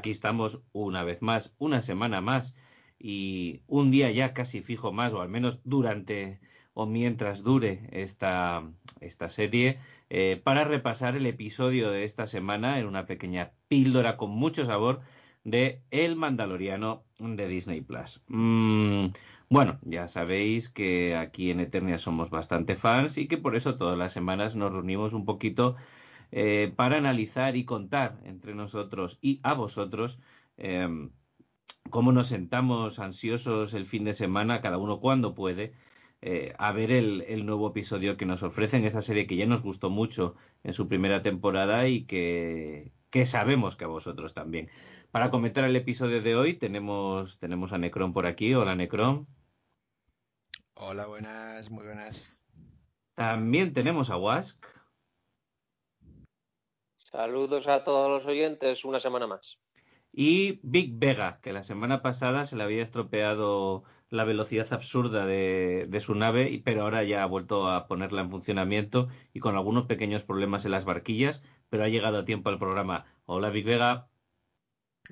aquí estamos una vez más, una semana más y un día ya casi fijo más, o al menos durante o mientras dure esta, esta serie, eh, para repasar el episodio de esta semana en una pequeña píldora con mucho sabor de El Mandaloriano de Disney Plus. Mm, bueno, ya sabéis que aquí en Eternia somos bastante fans y que por eso todas las semanas nos reunimos un poquito eh, para analizar y contar entre nosotros y a vosotros em, cómo nos sentamos ansiosos el fin de semana, cada uno cuando puede, eh, a ver el, nuevo episodio que nos ofrecen, esa serie que ya nos gustó mucho en su primera temporada y que, que sabemos que a vosotros también. Para comentar el episodio de hoy tenemos, tenemos a Necron por aquí. Hola Necron. Hola, buenas, muy buenas. También tenemos a Wask. Saludos a todos los oyentes, una semana más. Y Big Vega, que la semana pasada se le había estropeado la velocidad absurda de, de, su nave, pero ahora ya ha vuelto a ponerla en funcionamiento y con algunos pequeños problemas en las barquillas, pero ha llegado a tiempo al programa. Hola Big Vega.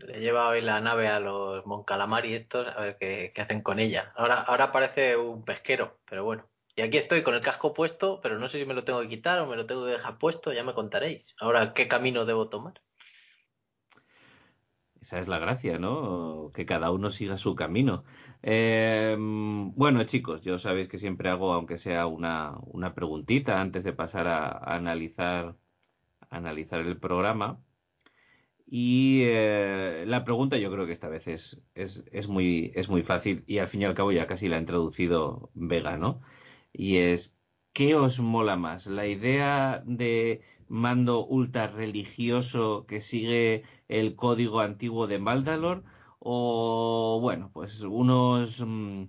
Le lleva hoy la nave a los Moncalamari estos a ver qué, hacen con ella. Ahora, ahora parece un pesquero, pero bueno. Y aquí estoy con el casco puesto, pero no sé si me lo tengo que quitar o me lo tengo que dejar puesto, ya me contaréis. Ahora, ¿qué camino debo tomar? Esa es la gracia, ¿no? Que cada uno siga su camino. Em, bueno, chicos, yo sabéis que siempre hago, aunque sea una, preguntita antes de pasar a, analizar, a analizar el programa. Y eh, la pregunta yo creo que esta vez es, muy, es muy fácil y al fin y al cabo ya casi la ha introducido Vega, ¿no? Y es, ¿qué os mola más? ¿La idea de mando ultra religioso que sigue el código antiguo de Maldalor? ¿O, bueno, pues unos... Mm,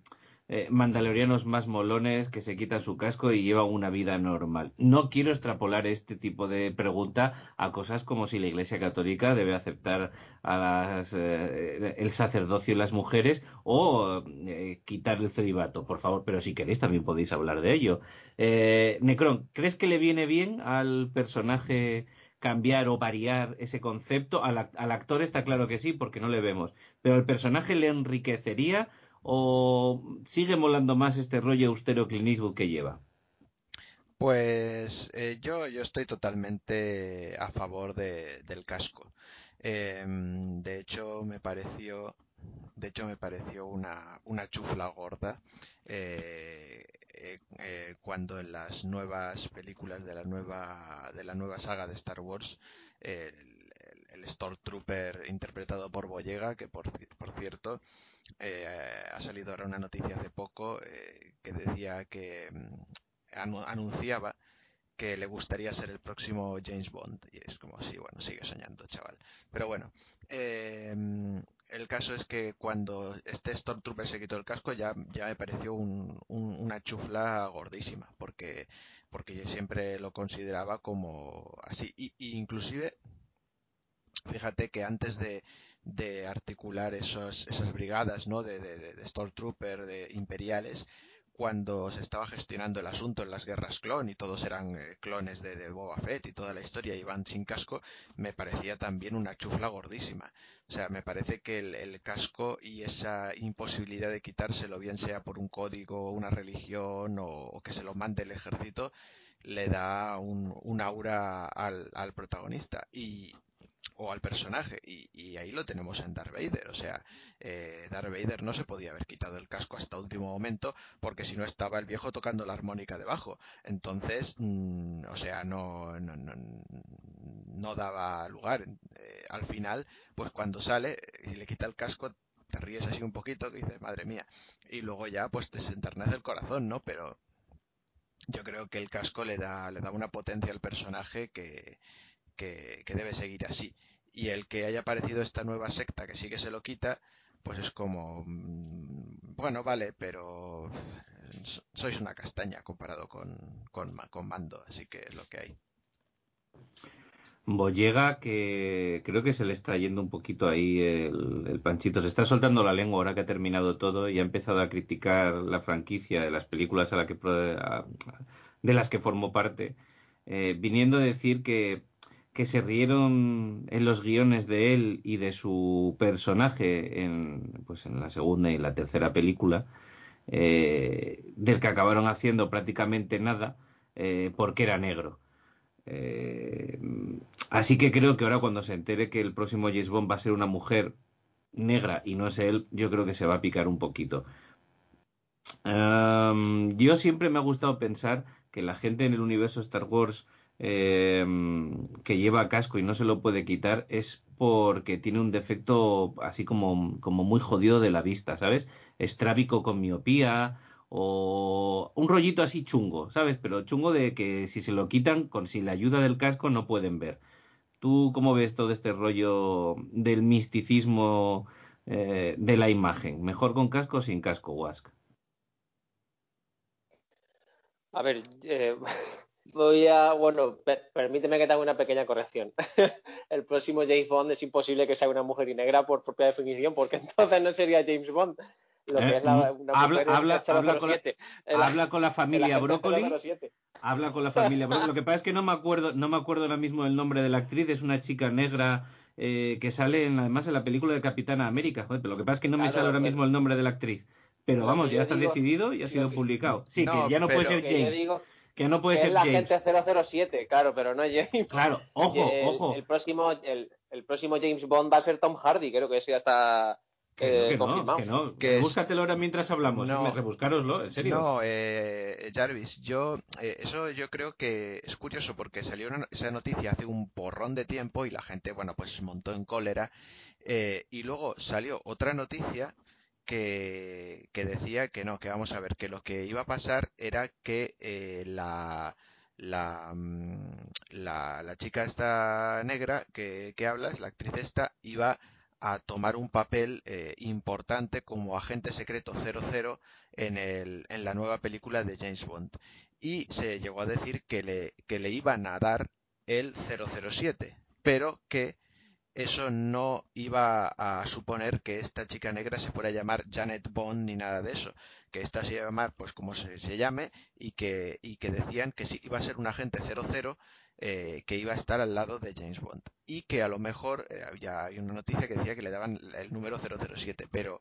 eh, mandalorianos más molones que se quitan su casco y llevan una vida normal. No quiero extrapolar este tipo de pregunta a cosas como si la Iglesia Católica debe aceptar a las, eh, el sacerdocio y las mujeres o eh, quitar el celibato, por favor, pero si queréis también podéis hablar de ello. Necron, ¿crees que le viene bien al personaje cambiar o variar ese concepto? Al, al actor está claro que sí, porque no le vemos, pero al personaje le enriquecería o sigue molando más este rollo austero clinismo que lleva? Pues eh, yo, yo estoy totalmente a favor del casco. Em, de hecho, me pareció, de hecho, me pareció una, una chufla gorda eh, eh, cuando en las nuevas películas de la nueva, de la nueva saga de Star Wars, el, el, Stormtrooper interpretado por Boyega, que por, por cierto eh, ha salido ahora una noticia hace poco eh, que decía que mm, anunciaba que le gustaría ser el próximo James Bond. Y es como, sí, bueno, sigue soñando, chaval. Pero bueno, eh, el caso es que cuando este Stormtrooper se quitó el casco ya, ya me pareció una chufla gordísima, porque, porque siempre lo consideraba como así. Y, inclusive, fíjate que antes de, de articular esos, esas brigadas ¿no? de, de, de Stormtrooper de imperiales cuando se estaba gestionando el asunto en las guerras clon y todos eran eh, clones de, de, Boba Fett y toda la historia iban sin casco, me parecía también una chufla gordísima. O sea, me parece que el, el, casco y esa imposibilidad de quitárselo, bien sea por un código, una religión o, o que se lo mande el ejército, le da un, un aura al, al protagonista. Y, o al personaje y, ahí lo tenemos en Darth Vader. O sea eh, Darth Vader no se podía haber quitado el casco hasta último momento porque si no estaba el viejo tocando la armónica debajo. Entonces mm, o sea no no, no, no daba lugar. Eh, al final pues cuando sale y le quita el casco te ríes así un poquito que dices madre mía y luego ya pues te enternece el corazón no pero yo creo que el casco le da le da una potencia al personaje que que, debe seguir así. Y el que haya aparecido esta nueva secta que sí que se lo quita, pues es como, mm, bueno, vale, pero sois una castaña comparado con, con, Mando, así que es lo que hay. Bollega, que creo que se le está yendo un poquito ahí el, panchito, se está soltando la lengua ahora que ha terminado todo y ha empezado a criticar la franquicia de las películas a la que, de las que formó parte, eh, viniendo a decir que que se rieron en los guiones de él y de su personaje en, pues en la segunda y la tercera película, eh, del que acabaron haciendo prácticamente nada eh, porque era negro. Eh, así que creo que ahora cuando se entere que el próximo James Bond va a ser una mujer negra y no es él, yo creo que se va a picar un poquito. Yo siempre me ha gustado pensar que la gente en el universo Star Wars eh, que lleva casco y no se lo puede quitar es porque tiene un defecto así como, como muy jodido de la vista, ¿sabes? Estrábico con miopía o un rollito así chungo, ¿sabes? Pero chungo de que si se lo quitan con sin la ayuda del casco no pueden ver. ¿Tú cómo ves todo este rollo del misticismo eh, de la imagen? ¿Mejor con casco o sin casco, Wask? A ver, eh, voy a, bueno, permíteme que te haga una pequeña corrección. el próximo James Bond es imposible que sea una mujer y negra por propia definición, porque entonces no sería James Bond. Lo que Eh, es la, una habla- mujer habla- con la- 007. El- Habla con la el familia Brócoli. 007. Habla con la familia Brócoli. Lo que pasa es que no me acuerdo, no me acuerdo ahora mismo el nombre de la actriz. Es una chica negra eh, que sale en, además en la película de Capitana América. Joder, pero lo que pasa es que no me sale ahora pues- mismo el nombre de la actriz. Pero vamos, ya está digo- decidido y ha sido que- publicado. Sí, No, que ya no puede ser Que yo James. Que no puede que ser es la James. agente 007, claro, pero no James. Claro, ojo, el, ojo. El próximo, el, el próximo James Bond va a ser Tom Hardy, creo que eso ya está Que no, eh, que no, confirmado. que no. Que es- Búscatelo ahora mientras hablamos. No. No. Rebuscároslo, en serio. No, eh, Jarvis, yo eh, eso yo creo que es curioso porque salió una- esa noticia hace un porrón de tiempo y la gente, bueno, pues montó en cólera eh, y luego salió otra noticia que, decía que no, que vamos a ver, que lo que iba a pasar era que eh, la, la, mm, la, la chica esta negra que, que hablas, la actriz esta, iba a tomar un papel eh, importante como agente secreto 00 en el, en la nueva película de James Bond. Y se llegó a decir que le, que le iban a dar el 007, pero que eso no iba a suponer que esta chica negra se fuera a llamar Janet Bond ni nada de eso, que esta se iba a llamar pues como se, llame y que, y que decían que sí, iba a ser un agente 00 eh, que iba a estar al lado de James Bond y que a lo mejor eh, había hay una noticia que decía que le daban el número 007, pero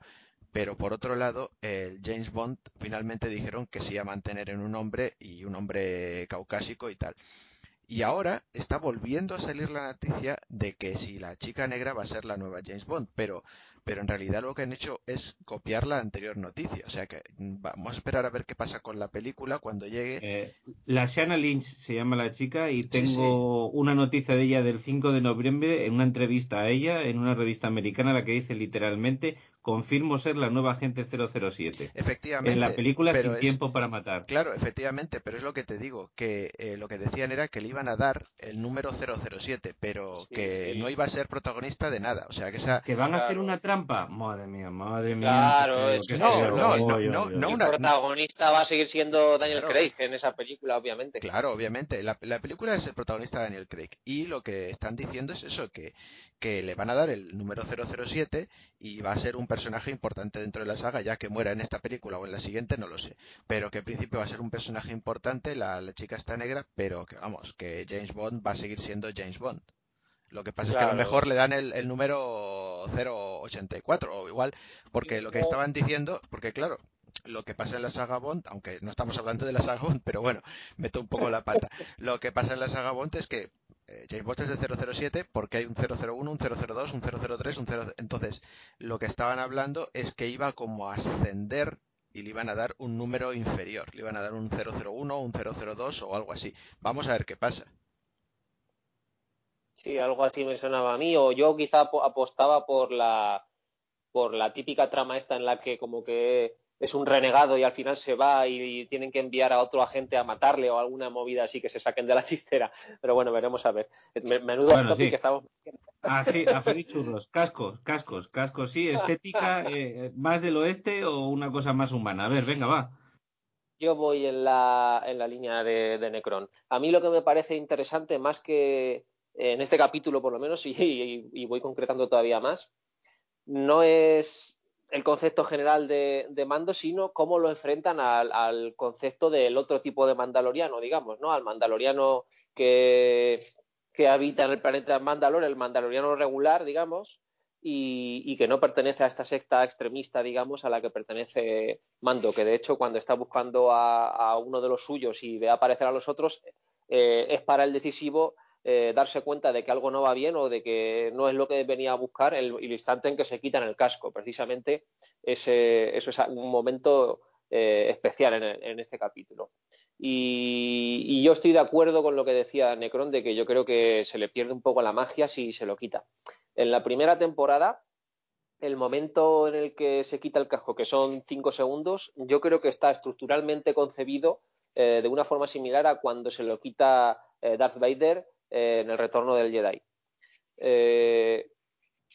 pero por otro lado, el James Bond finalmente dijeron que se iba a mantener en un hombre y un hombre caucásico y tal. Y ahora está volviendo a salir la noticia de que si la chica negra va a ser la nueva James Bond, pero, pero en realidad lo que han hecho es copiar la anterior noticia. O sea que mm, vamos a esperar a ver qué pasa con la película cuando llegue. Eh, la Shanna Lynch se llama la chica y Sí, tengo una noticia de ella del 5 de noviembre en una entrevista a ella en una revista americana la que dice literalmente confirmo ser la nueva agente 007 Efectivamente. en la película pero Sin es- tiempo para matar. Claro, efectivamente, pero es lo que te digo, que eh, lo que decían era que le iban a dar el número 007, pero Sí, que sí. no iba a ser protagonista de nada. O sea, que esa, ¿Que van a hacer una trampa? Madre mía, madre mía. Claro, es que No, no, no, no, no. El protagonista va a seguir siendo Daniel Claro. Craig en esa película, obviamente. Claro, obviamente. La, la película es el protagonista Daniel Craig. Y lo que están diciendo es eso, que, que le van a dar el número 007 y va a ser un personaje importante dentro de la saga, ya que muera en esta película o en la siguiente, no lo sé. Pero que en principio va a ser un personaje importante, la, la chica está negra, pero que vamos, que James Bond va a seguir siendo James Bond. Lo que pasa es que a lo mejor le dan el, el número 084 o igual, porque lo que estaban diciendo, porque claro, lo que pasa en la saga Bond, aunque no estamos hablando de la saga Bond, pero bueno, meto un poco la pata. Lo que pasa en la saga Bond es que eh, James Bond es de 007 porque hay un 001, un 002, un 003, un 0... Entonces, lo que estaban hablando es que iba como a ascender y le iban a dar un número inferior. Le iban a dar un 001, un 002 o algo así. Vamos a ver qué pasa. Sí, algo así me sonaba a mí. O yo quizá apo- apostaba por la, por la típica trama esta en la que como que es un renegado y al final se va y, tienen que enviar a otro agente a matarle o alguna movida así que se saquen de la chistera. Pero bueno, veremos a ver. Me- Menudo Bueno, topic sí. que estamos. Ah, sí, a freír churros. Cascos, cascos, cascos, sí. Estética, eh, ¿más del oeste o una cosa más humana? A ver, venga, va. Yo voy en la, en la línea de, de Necron. A mí lo que me parece interesante, más que en este capítulo por lo menos, y, y- y voy concretando todavía más, no es el concepto general de, mando, sino cómo lo enfrentan al, al concepto del otro tipo de mandaloriano, digamos, ¿no? Al mandaloriano que, que habita en el planeta Mandalor, el mandaloriano regular, digamos, y, que no pertenece a esta secta extremista, digamos, a la que pertenece Mando, que de hecho cuando está buscando a, uno de los suyos y ve aparecer a los otros, eh, es para el decisivo eh, darse cuenta de que algo no va bien o de que no es lo que venía a buscar el, el instante en que se quitan el casco. Precisamente ese, eso es un momento eh, especial en, este capítulo. Y, yo estoy de acuerdo con lo que decía Necron de que yo creo que se le pierde un poco la magia si se lo quita. En la primera temporada, el momento en el que se quita el casco, que son cinco segundos, yo creo que está estructuralmente concebido eh, de una forma similar a cuando se lo quita Darth Vader eh, en el retorno del Jedi.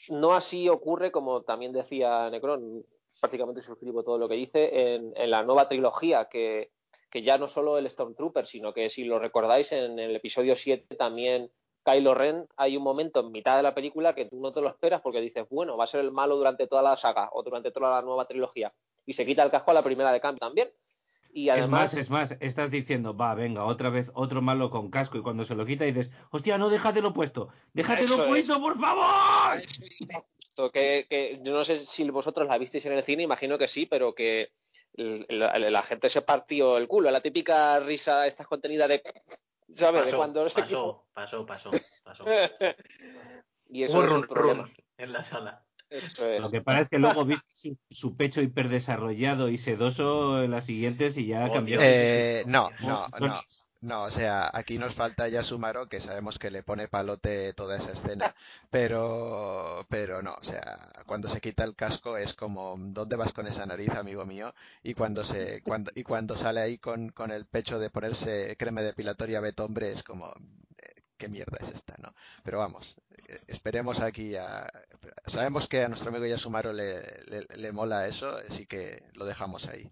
no así ocurre, como también decía Necron, prácticamente suscribo todo lo que dice, en, en la nueva trilogía, que, que, ya no solo el Stormtrooper, sino que si lo recordáis, en el episodio 7 también Kylo Ren hay un momento en mitad de la película que tú no te lo esperas porque dices, bueno, va a ser el malo durante toda la saga o durante toda la nueva trilogía. Y se quita el casco a la primera de cambio también. Y además... Es más, es más, estás diciendo, va, venga, otra vez otro malo con casco y cuando se lo quita dices, hostia, no, déjatelo puesto, déjatelo puesto, por favor. Que, que, yo no sé si vosotros la visteis en el cine, imagino que sí, pero que la, gente se partió el culo, la típica risa, esta contenida de ¿Sabes? Pasó, cuando pasó, pasó, pasó, pasó, y eso es un problema. en la sala. Eso es. Lo que pasa es que luego viste su, pecho hiperdesarrollado y sedoso en las siguientes y ya cambió. Eh, no, no, no. No, o sea, aquí nos falta ya Sumaro, que sabemos que le pone palote toda esa escena, pero, pero no, o sea, cuando se quita el casco es como, ¿dónde vas con esa nariz, amigo mío? Y cuando se, cuando, y cuando sale ahí con, con el pecho de ponerse crema depilatoria Beto hombre, es como, ¿qué mierda es esta, no? Pero vamos, eh, esperemos aquí a, sabemos que a nuestro amigo Yasumaro le, le, le mola eso, así que lo dejamos ahí.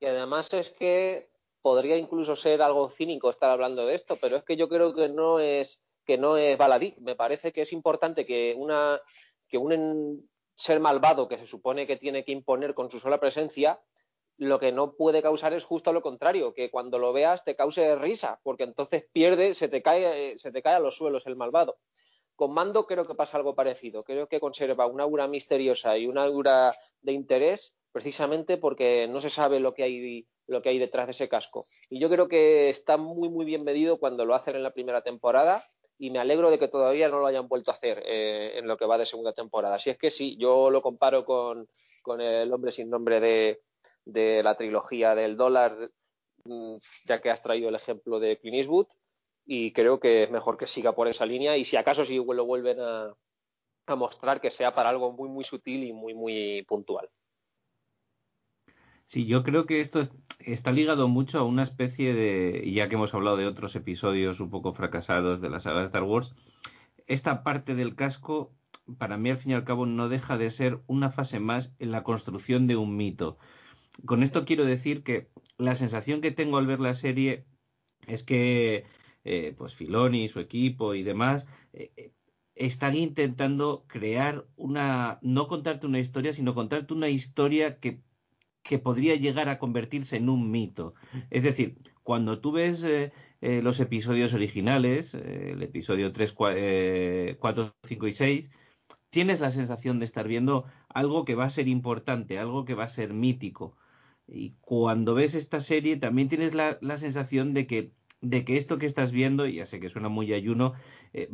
Y además es que podría incluso ser algo cínico estar hablando de esto, pero es que yo creo que no es que no es baladí. Me parece que es importante que una que un ser malvado que se supone que tiene que imponer con su sola presencia, lo que no puede causar es justo lo contrario, que cuando lo veas te cause risa, porque entonces pierde, se te cae, se te cae a los suelos el malvado. Con Mando creo que pasa algo parecido. Creo que conserva una aura misteriosa y una aura de interés precisamente porque no se sabe lo que hay lo que hay detrás de ese casco. Y yo creo que está muy, muy bien medido cuando lo hacen en la primera temporada y me alegro de que todavía no lo hayan vuelto a hacer eh, en lo que va de segunda temporada. Si es que sí, yo lo comparo con, el hombre sin nombre de, de, la trilogía del dólar, mm, ya que has traído el ejemplo de Clint Eastwood, y creo que es mejor que siga por esa línea y si acaso si lo vuelven a, mostrar que sea para algo muy, muy sutil y muy, muy puntual. Sí, yo creo que esto está ligado mucho a una especie de, ya que hemos hablado de otros episodios un poco fracasados de la saga de Star Wars, esta parte del casco, para mí al fin y al cabo, no deja de ser una fase más en la construcción de un mito. Con esto quiero decir que la sensación que tengo al ver la serie es que eh, pues Filoni, su equipo y demás eh, eh, están intentando crear una, no contarte una historia, sino contarte una historia que que podría llegar a convertirse en un mito. Es decir, cuando tú ves los episodios originales, el episodio 3, 4, 5 y 6, tienes la sensación de estar viendo algo que va a ser importante, algo que va a ser mítico. Y cuando ves esta serie también tienes la, sensación de que, de que esto que estás viendo, ya sé que suena muy ayuno,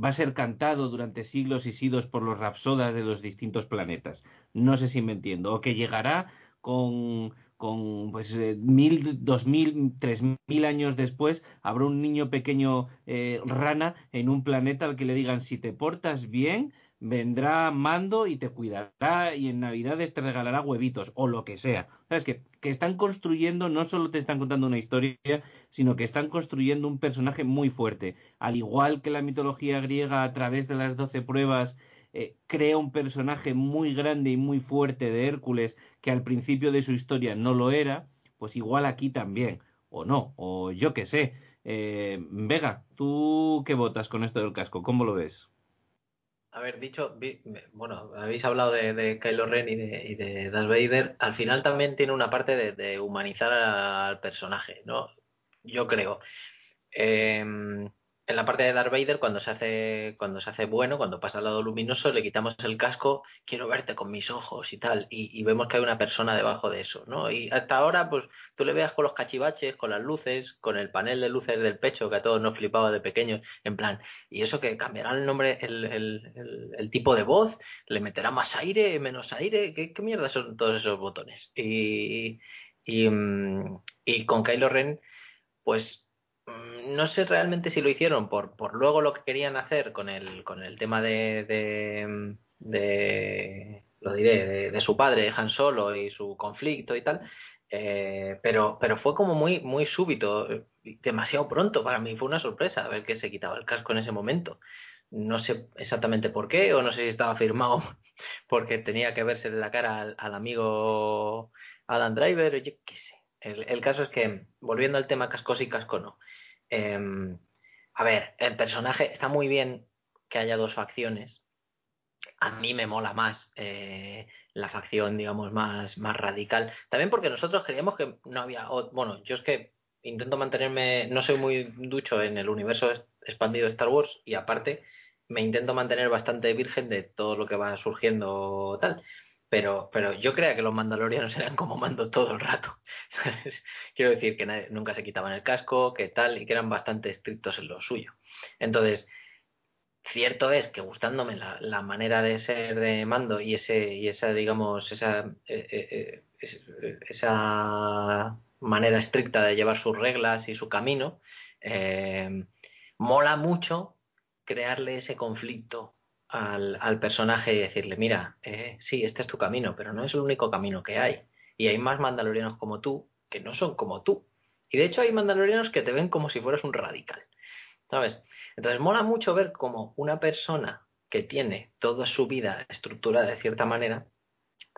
va a ser cantado durante siglos y siglos por los rapsodas de los distintos planetas. No sé si me entiendo. O que llegará con, con pues eh, mil, dos mil, tres mil años después, habrá un niño pequeño eh, rana en un planeta al que le digan si te portas bien, vendrá mando y te cuidará y en navidades te regalará huevitos o lo que sea. ¿Sabes? Que, que están construyendo, no solo te están contando una historia, sino que están construyendo un personaje muy fuerte. Al igual que la mitología griega a través de las doce pruebas eh, crea un personaje muy grande y muy fuerte de Hércules que al principio de su historia no lo era, pues igual aquí también, o no, o yo qué sé. Eh, Vega, ¿tú qué votas con esto del casco? ¿Cómo lo ves? A ver, dicho, bueno, habéis hablado de, Kylo Ren y de, y de, Darth Vader. Al final también tiene una parte de, humanizar al personaje, ¿no? Yo creo. Em, en la parte de Darth Vader, cuando se hace, cuando se hace bueno, cuando pasa al lado luminoso, le quitamos el casco, quiero verte con mis ojos y tal, y, vemos que hay una persona debajo de eso, ¿no? Y hasta ahora, pues tú le veas con los cachivaches, con las luces, con el panel de luces del pecho que a todos nos flipaba de pequeños, en plan, y eso que cambiará el nombre, el, tipo de voz, le meterá más aire, menos aire, ¿qué, qué mierda son todos esos botones? Y, y, mm, y con Kylo Ren, pues no sé realmente si lo hicieron por, por luego lo que querían hacer con el, con el tema de, de, lo diré, de, su padre, Han Solo y su conflicto y tal, eh, pero, pero fue como muy, muy súbito, demasiado pronto para mí, fue una sorpresa ver que se quitaba el casco en ese momento. No sé exactamente por qué, o no sé si estaba firmado porque tenía que verse de la cara al, amigo Adam Driver, yo qué sé. El, caso es que, volviendo al tema cascos y casco no, Em, a ver, el personaje está muy bien que haya dos facciones. A mí me mola más eh, la facción, digamos, más, más radical. También porque nosotros creíamos que no había. bueno, yo es que intento mantenerme. No soy muy ducho en el universo expandido de Star Wars y aparte me intento mantener bastante virgen de todo lo que va surgiendo tal. Pero, pero yo creía que los mandalorianos eran como mando todo el rato. Quiero decir que nunca se quitaban el casco, que tal, y que eran bastante estrictos en lo suyo. Entonces, cierto es que gustándome la, manera de ser de mando y ese, y esa, digamos, esa, eh, eh, eh, esa manera estricta de llevar sus reglas y su camino, mola mucho crearle ese conflicto al, personaje y decirle, mira, eh, sí, este es tu camino, pero no es el único camino que hay. Y hay más mandalorianos como tú que no son como tú. Y de hecho hay mandalorianos que te ven como si fueras un radical. ¿Sabes? Entonces mola mucho ver como una persona que tiene toda su vida estructurada de cierta manera,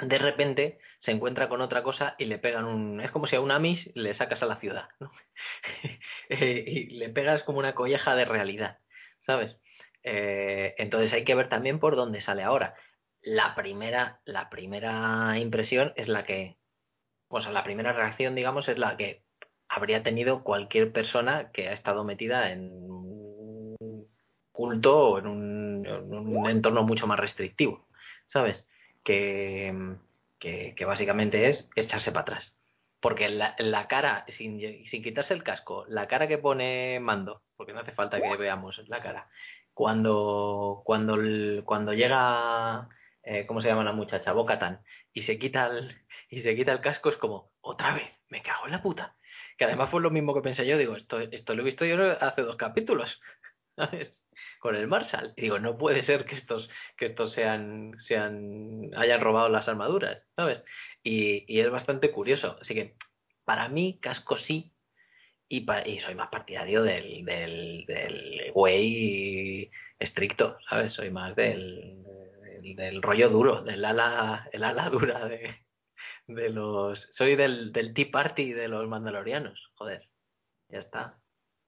de repente se encuentra con otra cosa y le pegan un... Es como si a un Amis le sacas a la ciudad. Eh, y le pegas como una colleja de realidad, ¿sabes? Eh, entonces hay que ver también por dónde sale ahora. La primera, la primera impresión es la que, o sea, la primera reacción, digamos, es la que habría tenido cualquier persona que ha estado metida en un culto o en un, entorno mucho más restrictivo, ¿sabes? Que, que, básicamente es echarse para atrás. Porque la, la cara, sin, sin, quitarse el casco, la cara que pone Mando, porque no hace falta que veamos la cara, cuando, cuando, cuando llega, eh, ¿cómo se llama la muchacha? Bocatan, y se quita el, y se quita el casco, es como, otra vez, me cago en la puta. Que además fue lo mismo que pensé yo, digo, esto, esto lo he visto yo hace dos capítulos, ¿sabes? Con el Marshall. Y digo, no puede ser que estos, que estos sean, sean, hayan robado las armaduras, ¿sabes? Y, y es bastante curioso. Así que, para mí, casco sí, y, soy más partidario del, del, güey estricto, ¿sabes? Soy más del, del, rollo duro, del ala, el ala dura de, de los... Soy del, del Tea Party de los mandalorianos, joder. Ya está.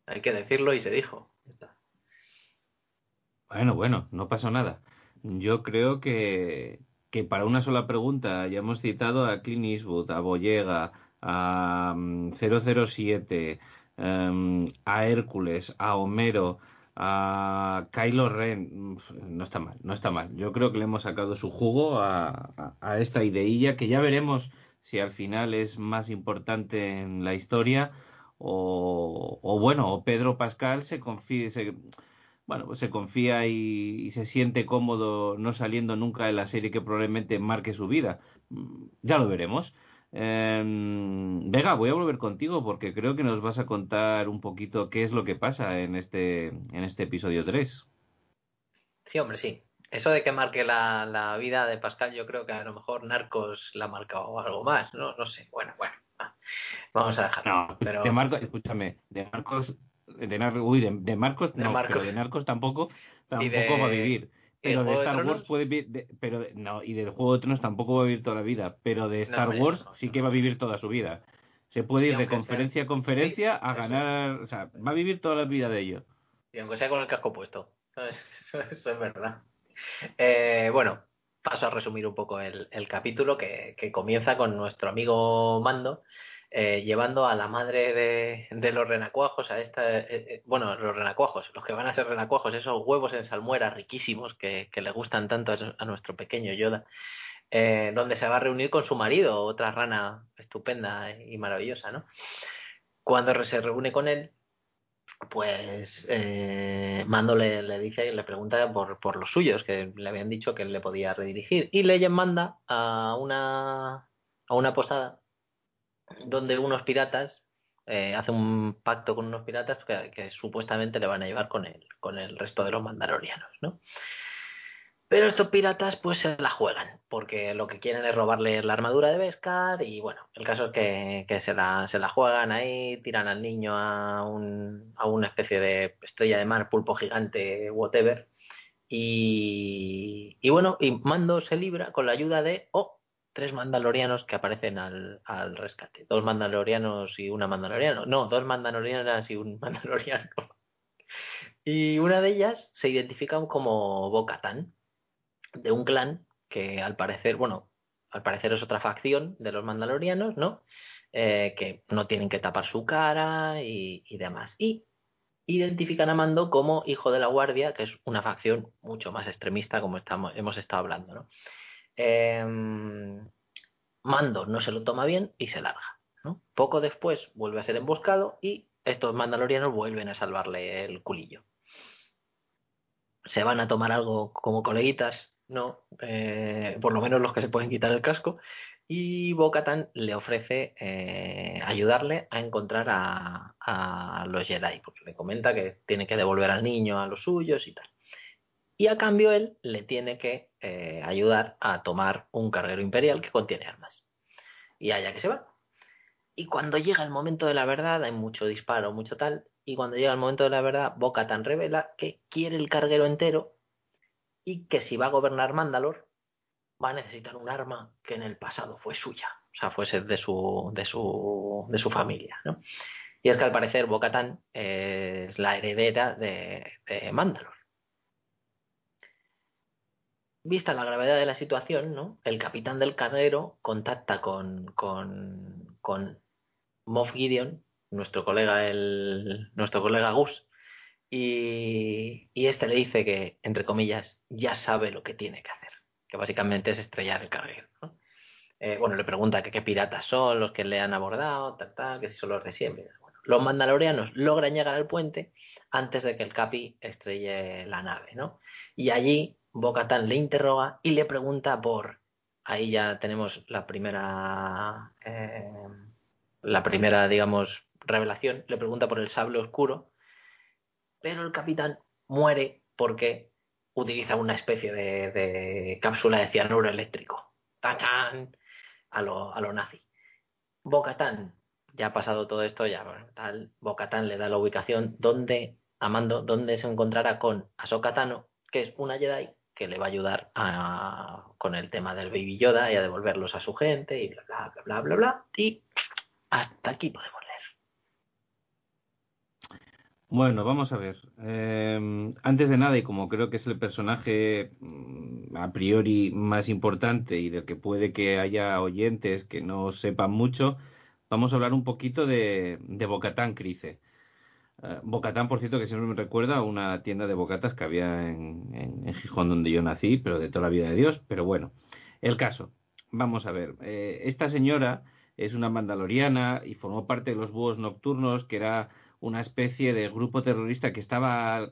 Hay que decirlo y se dijo. Ya está. Bueno, bueno, no pasó nada. Yo creo que, que para una sola pregunta ya hemos citado a Clint Eastwood, a Boyega, a 007, mm, em, a Hércules, a Homero, a Kylo Ren, no está mal, no está mal. Yo creo que le hemos sacado su jugo a, esta ideilla que ya veremos si al final es más importante en la historia o, bueno, o Pedro Pascal se confía, bueno, pues se confía y, y, se siente cómodo no saliendo nunca de la serie que probablemente marque su vida. Mm, ya lo veremos. Eh, Vega, voy a volver contigo porque creo que nos vas a contar un poquito qué es lo que pasa en este, en este episodio 3. Sí, hombre, sí. Eso de que marque la, vida de Pascal, yo creo que a lo mejor Narcos la ha marcado algo más, ¿no? No sé. Bueno, bueno. Vamos a dejarlo. No, pero... de Marcos, escúchame, de Marcos, de, uy, de, Marcos, no, pero de Narcos tampoco, tampoco va a vivir. Pero de Star Wars puede vivir, pero no, y del Juego de Tronos tampoco va a vivir toda la vida, pero de Star Wars sí que va a vivir toda su vida. Se puede ir de conferencia a conferencia a ganar, o sea, va a vivir toda la vida de ello. Y aunque sea con el casco puesto, eso, es verdad. Eh, bueno, paso a resumir un poco el, capítulo que, comienza con nuestro amigo Mando eh, llevando a la madre de, los renacuajos, a esta, eh, eh, bueno, los renacuajos, los que van a ser renacuajos, esos huevos en salmuera riquísimos que, le gustan tanto a, nuestro pequeño Yoda, donde se va a reunir con su marido, otra rana estupenda y maravillosa, ¿no? Cuando se reúne con él, pues Mando le, dice y le pregunta por, por, los suyos, que le habían dicho que él le podía redirigir. Y Leyen manda a una, a una posada donde unos piratas eh, hace un pacto con unos piratas que, supuestamente le van a llevar con el, con el resto de los mandalorianos, ¿no? Pero estos piratas pues se la juegan, porque lo que quieren es robarle la armadura de Beskar y bueno, el caso es que, se, la, se, la, juegan ahí, tiran al niño a, un, a una especie de estrella de mar, pulpo gigante, whatever, y, y bueno, y Mando se libra con la ayuda de, oh, tres mandalorianos que aparecen al, rescate. Dos mandalorianos y una mandaloriana. No, dos mandalorianas y un mandaloriano. y una de ellas se identifica como Bocatán, de un clan que al parecer, bueno, al parecer es otra facción de los mandalorianos, ¿no? Eh, que no tienen que tapar su cara y, y demás. Y identifican a Mando como hijo de la guardia, que es una facción mucho más extremista, como estamos, hemos estado hablando, ¿no? Em, Mando no se lo toma bien y se larga. Poco después vuelve a ser emboscado y estos mandalorianos vuelven a salvarle el culillo. Se van a tomar algo como coleguitas, ¿no? Eh, por lo menos los que se pueden quitar el casco. Y Bocatan le ofrece eh, ayudarle a encontrar a, a, los Jedi, porque le comenta que tiene que devolver al niño a los suyos y tal y a cambio él le tiene que eh, ayudar a tomar un carguero imperial que contiene armas. Y allá que se va. Y cuando llega el momento de la verdad, hay mucho disparo, mucho tal, y cuando llega el momento de la verdad, Boca tan revela que quiere el carguero entero y que si va a gobernar Mandalor, va a necesitar un arma que en el pasado fue suya, o sea, fuese de su, de su, de su familia. Y es que al parecer Bocatan es la heredera de, de Mandalor. Vista la gravedad de la situación, ¿no? el capitán del carrero contacta con, Moff Gideon, nuestro colega, el, nuestro colega Gus, y, este le dice que, entre comillas, ya sabe lo que tiene que hacer, que básicamente es estrellar el carguero. Eh, bueno, le pregunta qué piratas son los que le han abordado, tal, tal, que si son los de siempre. Los mandalorianos logran llegar al puente antes de que el Capi estrelle la nave, ¿no? Y allí Bocatán le interroga y le pregunta por. Ahí ya tenemos la primera. Eh, la primera, digamos, revelación. Le pregunta por el sable oscuro. Pero el capitán muere porque utiliza una especie de, cápsula de cianuro eléctrico. ¡Tachan! A lo, a lo nazi. Bocatán, ya ha pasado todo esto, ya. Bocatán le da la ubicación donde, Amando, donde se encontrará con Ahsoka Tano, que es una Jedi que le va a ayudar con el tema del Baby Yoda y a devolverlos a su gente y bla, bla, bla, bla, bla, Y hasta aquí podemos leer. Bueno, vamos a ver. Em, antes de nada, y como creo que es el personaje mm, a priori más importante y del que puede que haya oyentes que no sepan mucho, vamos a hablar un poquito de, de Bocatán Crice. Eh, Bocatán, por cierto, que siempre me recuerda a una tienda de bocatas que había en, Gijón donde yo nací, pero de toda la vida de Dios. Pero bueno, el caso. Vamos a ver. Eh, esta señora es una mandaloriana y formó parte de los búhos nocturnos, que era una especie de grupo terrorista que estaba...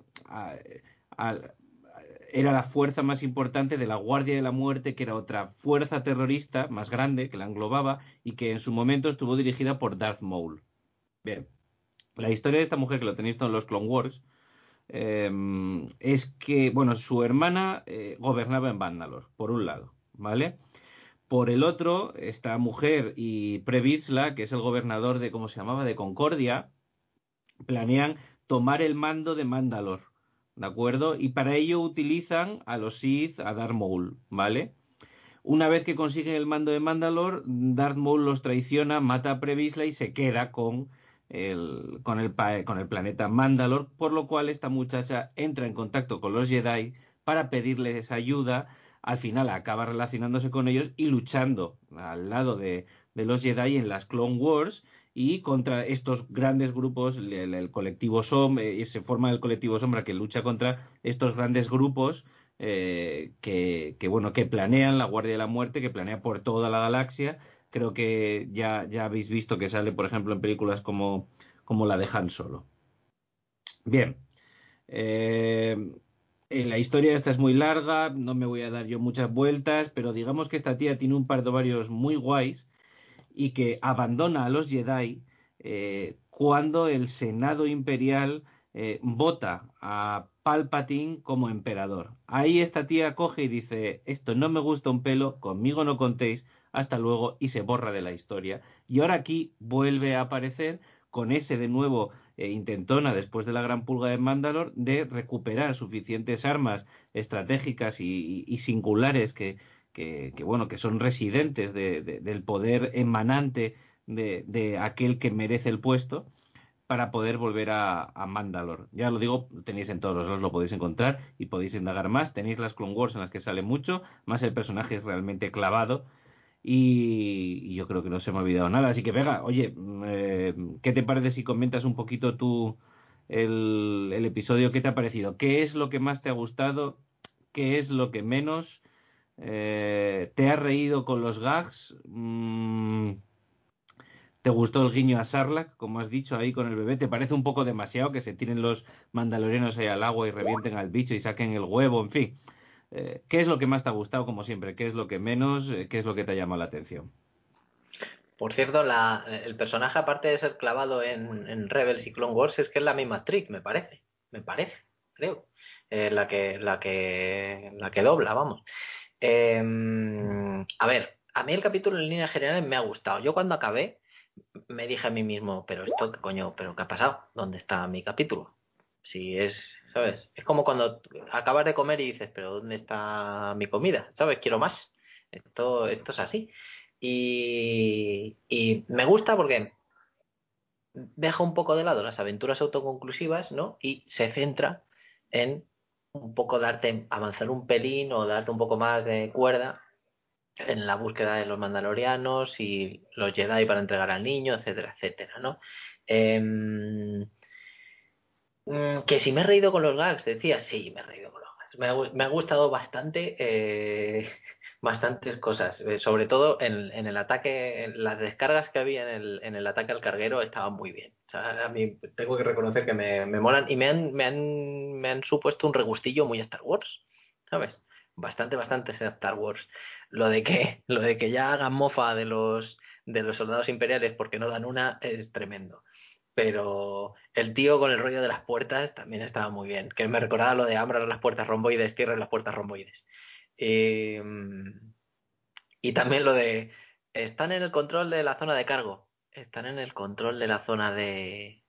era la fuerza más importante de la Guardia de la Muerte, que era otra fuerza terrorista más grande que la englobaba y que en su momento estuvo dirigida por Darth Maul. Bien, la historia de esta mujer, que lo tenéis en los Clone Wars, em, es que, bueno, su hermana eh, gobernaba en Vandalor, por un lado, ¿vale? Por el otro, esta mujer y Previsla, que es el gobernador de, ¿cómo se llamaba?, de Concordia, planean tomar el mando de Mandalor, ¿de acuerdo? Y para ello utilizan a los Sith, a Darth Maul, ¿vale? Una vez que consiguen el mando de Mandalor, Darth Maul los traiciona, mata a Previsla y se queda con con, el, con el planeta Mandalor, por lo cual esta muchacha entra en contacto con los Jedi para pedirles ayuda. Al final acaba relacionándose con ellos y luchando al lado de, los Jedi en las Clone Wars y contra estos grandes grupos, el, colectivo Sombra, eh, se forma el colectivo Sombra que lucha contra estos grandes grupos eh, que, bueno, que planean la Guardia de la Muerte, que planea por toda la galaxia. Creo que ya, ya habéis visto que sale, por ejemplo, en películas como, como la de Han Solo. Bien. Eh, la historia esta es muy larga, no me voy a dar yo muchas vueltas, pero digamos que esta tía tiene un par de varios muy guays y que abandona a los Jedi eh, cuando el Senado Imperial eh, vota a Palpatine como emperador. Ahí esta tía coge y dice, esto no me gusta un pelo, conmigo no contéis, hasta luego, y se borra de la historia. Y ahora aquí vuelve a aparecer con ese de nuevo eh, intentona después de la gran pulga de Mandalor de recuperar suficientes armas estratégicas y, singulares que, que, bueno que son residentes del poder emanante de, aquel que merece el puesto para poder volver a, a, Mandalor. Ya lo digo, tenéis en todos los lados, lo podéis encontrar y podéis indagar más. Tenéis las Clone Wars en las que sale mucho, más el personaje es realmente clavado y, yo creo que no se me ha olvidado nada. Así que, Vega, oye, eh, ¿qué te parece si comentas un poquito tú el, episodio? ¿Qué te ha parecido? ¿Qué es lo que más te ha gustado? ¿Qué es lo que menos? Eh, ¿Te has reído con los gags? Mm, ¿Te gustó el guiño a Sarlacc, como has dicho ahí con el bebé? ¿Te parece un poco demasiado que se tiren los mandalorianos ahí al agua y revienten al bicho y saquen el huevo? En fin, eh, ¿Qué es lo que más te ha gustado, como siempre? ¿Qué es lo que menos? Eh, ¿Qué es lo que te ha llamado la atención? Por cierto, el personaje, aparte de ser clavado en, Rebels y Clone Wars, es que es la misma actriz, me parece. Me parece, creo. Eh, la, que, la, que, la que dobla, vamos. Em, a ver, a mí el capítulo en línea general me ha gustado. Yo cuando acabé me dije a mí mismo, pero esto, ¿qué coño? ¿Pero qué ha pasado? ¿Dónde está mi capítulo? Si es, ¿sabes? Es como cuando acabas de comer y dices, pero ¿dónde está mi comida? ¿Sabes? Quiero más. Esto, esto es así. Y, me gusta porque deja un poco de lado las aventuras autoconclusivas, ¿no? Y se centra en un poco darte, avanzar un pelín o darte un poco más de cuerda en la búsqueda de los mandalorianos y los Jedi para entregar al niño, etcétera, etcétera, ¿no? Em, que si me he reído con los gags, decía, sí, me he reído con los gags. Me ha, gustado bastante, eh, bastantes cosas, eh, sobre todo en, el ataque, las descargas que había en el, ataque al carguero estaban muy bien. a mí tengo que reconocer que me, molan y me han, me, han, me han supuesto un regustillo muy Star Wars, ¿sabes? Bastante, bastante Star Wars. Lo de que, lo de que ya hagan mofa de los, de los soldados imperiales porque no dan una es tremendo pero el tío con el rollo de las puertas también estaba muy bien, que me recordaba lo de abra las puertas romboides, cierra las puertas romboides. Em, y también lo de, están en el control de la zona de cargo, están en el control de la zona de...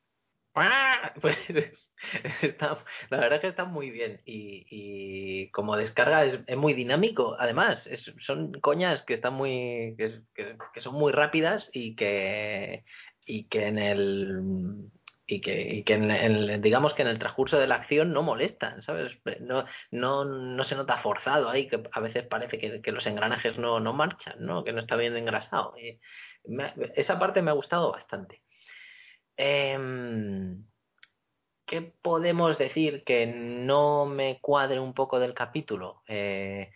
Pues la verdad es que está muy bien y, como descarga es, muy dinámico. Además, son coñas que están muy que, son muy rápidas y que y que en el y que, en, digamos que en el transcurso de la acción no molestan, ¿sabes? No, no, no se nota forzado ahí, que a veces parece que, los engranajes no, no, marchan, ¿no? Que no está bien engrasado. Y esa parte me ha gustado bastante. Em, ¿Qué podemos decir que no me cuadre un poco del capítulo? Eh,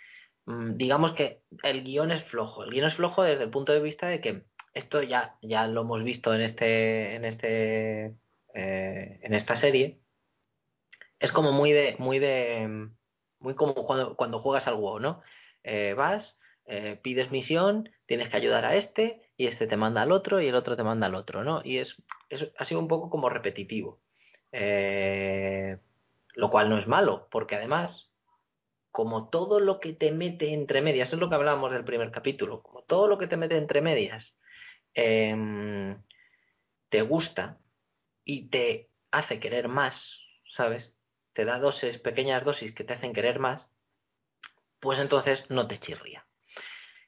mm, digamos que el guion es flojo. El guion es flojo desde el punto de vista de que esto ya, ya lo hemos visto en este, en este, eh, en esta serie. Es como muy de, muy de, muy como cuando, cuando juegas al WoW, ¿no? Eh, vas, eh, pides misión, tienes que ayudar a este y este te manda al otro y el otro te manda al otro, ¿no? Y es, es ha sido un poco como repetitivo. lo cual no es malo, porque además, como todo lo que te mete entre medias, es lo que hablábamos del primer capítulo, como todo lo que te mete entre medias Em, te gusta y te hace querer más, ¿sabes? Te da dosis, pequeñas dosis que te hacen querer más, pues entonces no te chirría.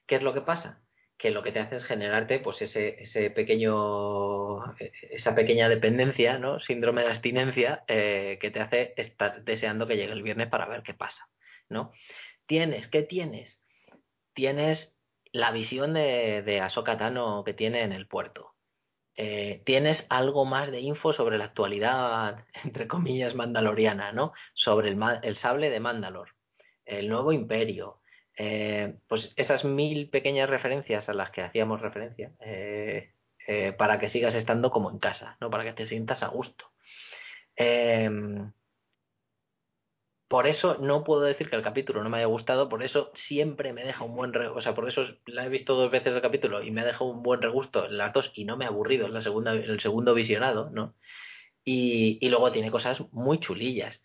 ¿Qué es lo que pasa? Que lo que te hace es generarte pues ese, ese pequeño, esa pequeña dependencia, ¿no? Síndrome de abstinencia eh, que te hace estar deseando que llegue el viernes para ver qué pasa, ¿no? Tienes, ¿qué tienes? Tienes la visión de, de Tano que tiene en el puerto. Eh, tienes algo más de info sobre la actualidad, entre comillas, mandaloriana, ¿no? Sobre el, el sable de Mandalor, el nuevo imperio, eh, pues esas mil pequeñas referencias a las que hacíamos referencia, eh, para que sigas estando como en casa, ¿no? Para que te sientas a gusto. Por eso no puedo decir que el capítulo no me haya gustado, por eso siempre me deja un buen regusto, o sea, por eso la he visto dos veces el capítulo y me ha dejado un buen regusto en las dos y no me ha aburrido en, la segunda, el segundo visionado, ¿no? Y, y luego tiene cosas muy chulillas.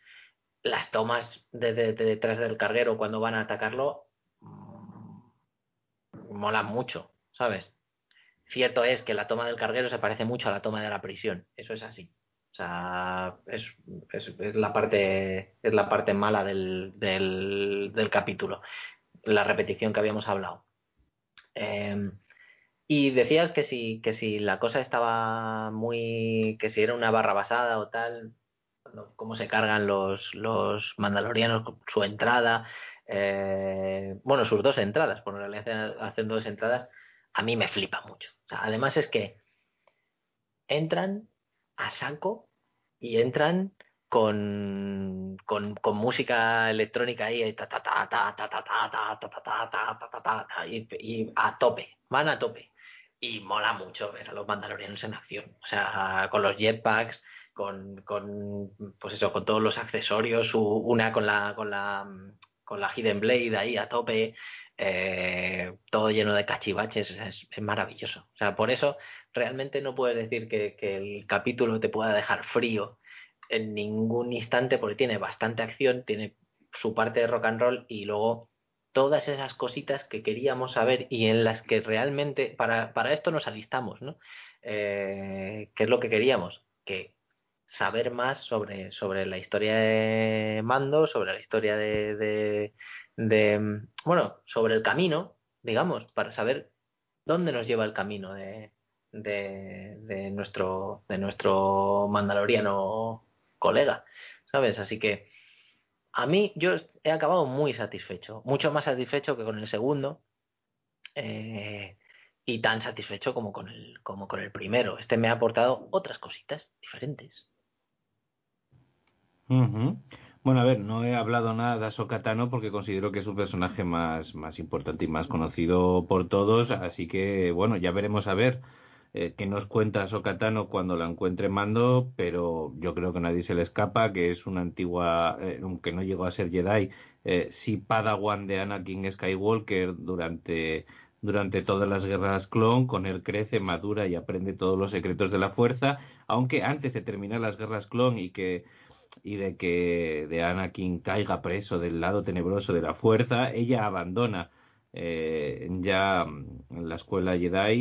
Las tomas desde detrás del carguero cuando van a atacarlo mmm, molan mucho, ¿sabes? Cierto es que la toma del carguero se parece mucho a la toma de la prisión, eso es así. O sea, es, es, la, parte, es la parte mala del, del, del, capítulo, la repetición que habíamos hablado. Eh, y decías que si, que si la cosa estaba muy. que si era una barra basada o tal, cómo se cargan los, los mandalorianos, su entrada, eh, bueno, sus dos entradas, por en realidad hacen dos entradas, a mí me flipa mucho. Además es que entran a saco y entran con, con, música electrónica ahí y a tope, van a tope. Y mola mucho ver a los mandalorianos en acción. O sea, con los jetpacks, con, con pues eso, con todos los accesorios, una con la, con la con la Hidden Blade ahí a tope, eh, todo lleno de cachivaches, es, maravilloso. O sea, por eso realmente no puedes decir que, que, el capítulo te pueda dejar frío en ningún instante porque tiene bastante acción, tiene su parte de rock and roll y luego todas esas cositas que queríamos saber y en las que realmente para, para esto nos alistamos, ¿no? Eh, ¿Qué es lo que queríamos? Que saber más sobre, sobre la historia de Mando, sobre la historia de, de, bueno, sobre el camino, digamos, para saber dónde nos lleva el camino de, de, de nuestro, de nuestro mandaloriano colega, ¿sabes? Así que a mí yo he acabado muy satisfecho, mucho más satisfecho que con el segundo. Eh, y tan satisfecho como con el como con el primero. Este me ha aportado otras cositas diferentes. Uh -huh. Bueno, a ver, no he hablado nada de Ahsoka Tano porque considero que es un personaje más, más importante y más conocido por todos, así que bueno, ya veremos a ver eh, qué nos cuenta Ahsoka Tano cuando la encuentre Mando, pero yo creo que nadie se le escapa, que es una antigua, eh, aunque no llegó a ser Jedi, eh, sí Padawan de Anakin Skywalker durante durante todas las guerras clon, con él crece, madura y aprende todos los secretos de la fuerza, aunque antes de terminar las guerras clon y que y de que de Anakin caiga preso del lado tenebroso de la fuerza, ella abandona eh, ya la escuela Jedi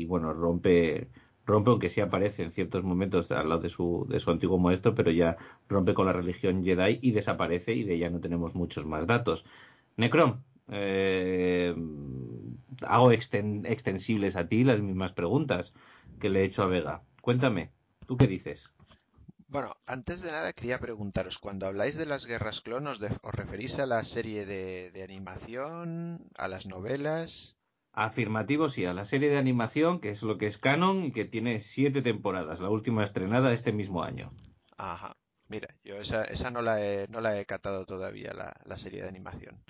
y, bueno, rompe, rompe, aunque sí aparece en ciertos momentos al lado de su, de su antiguo maestro, pero ya rompe con la religión Jedi y desaparece y de ella no tenemos muchos más datos. Necron, eh, hago exten extensibles a ti las mismas preguntas que le he hecho a Vega. Cuéntame, ¿tú qué dices? Bueno, antes de nada quería preguntaros, cuando habláis de las guerras clon, ¿os, ¿os referís a la serie de, de, animación, a las novelas? Afirmativo, sí, a la serie de animación, que es lo que es canon y que tiene siete temporadas, la última estrenada este mismo año. Ajá, mira, yo esa, esa no, la he, no la he catado todavía, la, la serie de animación.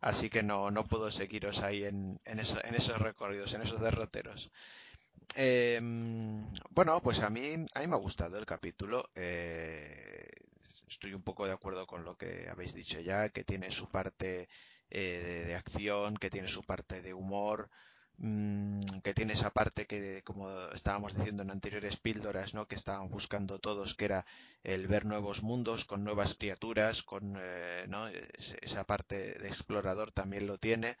Así que no, no puedo seguiros ahí en, en, eso, en esos recorridos, en esos derroteros. Eh, bueno, pues a mí, a mí me ha gustado el capítulo. Eh, estoy un poco de acuerdo con lo que habéis dicho ya, que tiene su parte eh, de, acción, que tiene su parte de humor, mmm, que tiene esa parte que, como estábamos diciendo en anteriores píldoras, ¿no? que estaban buscando todos, que era el ver nuevos mundos con nuevas criaturas, con eh, ¿no? esa parte de explorador también lo tiene,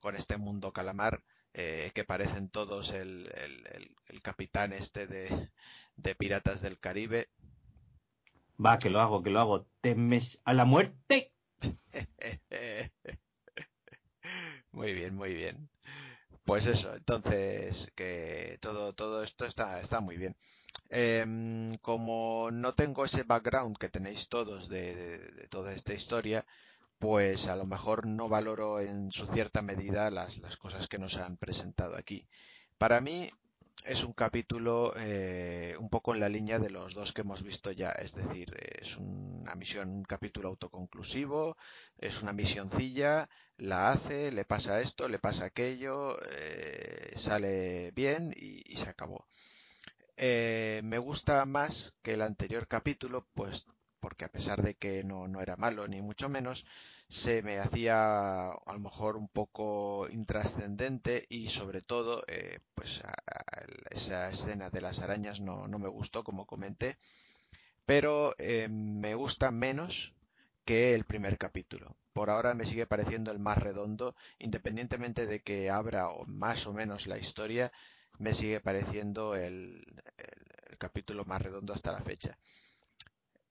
con este mundo calamar eh, que parecen todos el, el, el, el capitán este de, de, Piratas del Caribe. Va, que lo hago, que lo hago. ¿Temes a la muerte? muy bien, muy bien. Pues eso, entonces que todo, todo esto está, está muy bien. Eh, como no tengo ese background que tenéis todos de, de, de toda esta historia, pues a lo mejor no valoro en su cierta medida las, las cosas que nos han presentado aquí. Para mí es un capítulo eh, un poco en la línea de los dos que hemos visto ya, es decir, es una misión, un capítulo autoconclusivo, es una misioncilla, la hace, le pasa esto, le pasa aquello, eh, sale bien y, se acabó. Eh, me gusta más que el anterior capítulo, pues porque a pesar de que no, no era malo ni mucho menos, se me hacía a lo mejor un poco intrascendente y sobre todo eh, pues esa escena de las arañas no, no, me gustó como comenté pero eh, me gusta menos que el primer capítulo. Por ahora me sigue pareciendo el más redondo independientemente de que abra más o menos la historia me sigue pareciendo el, el capítulo más redondo hasta la fecha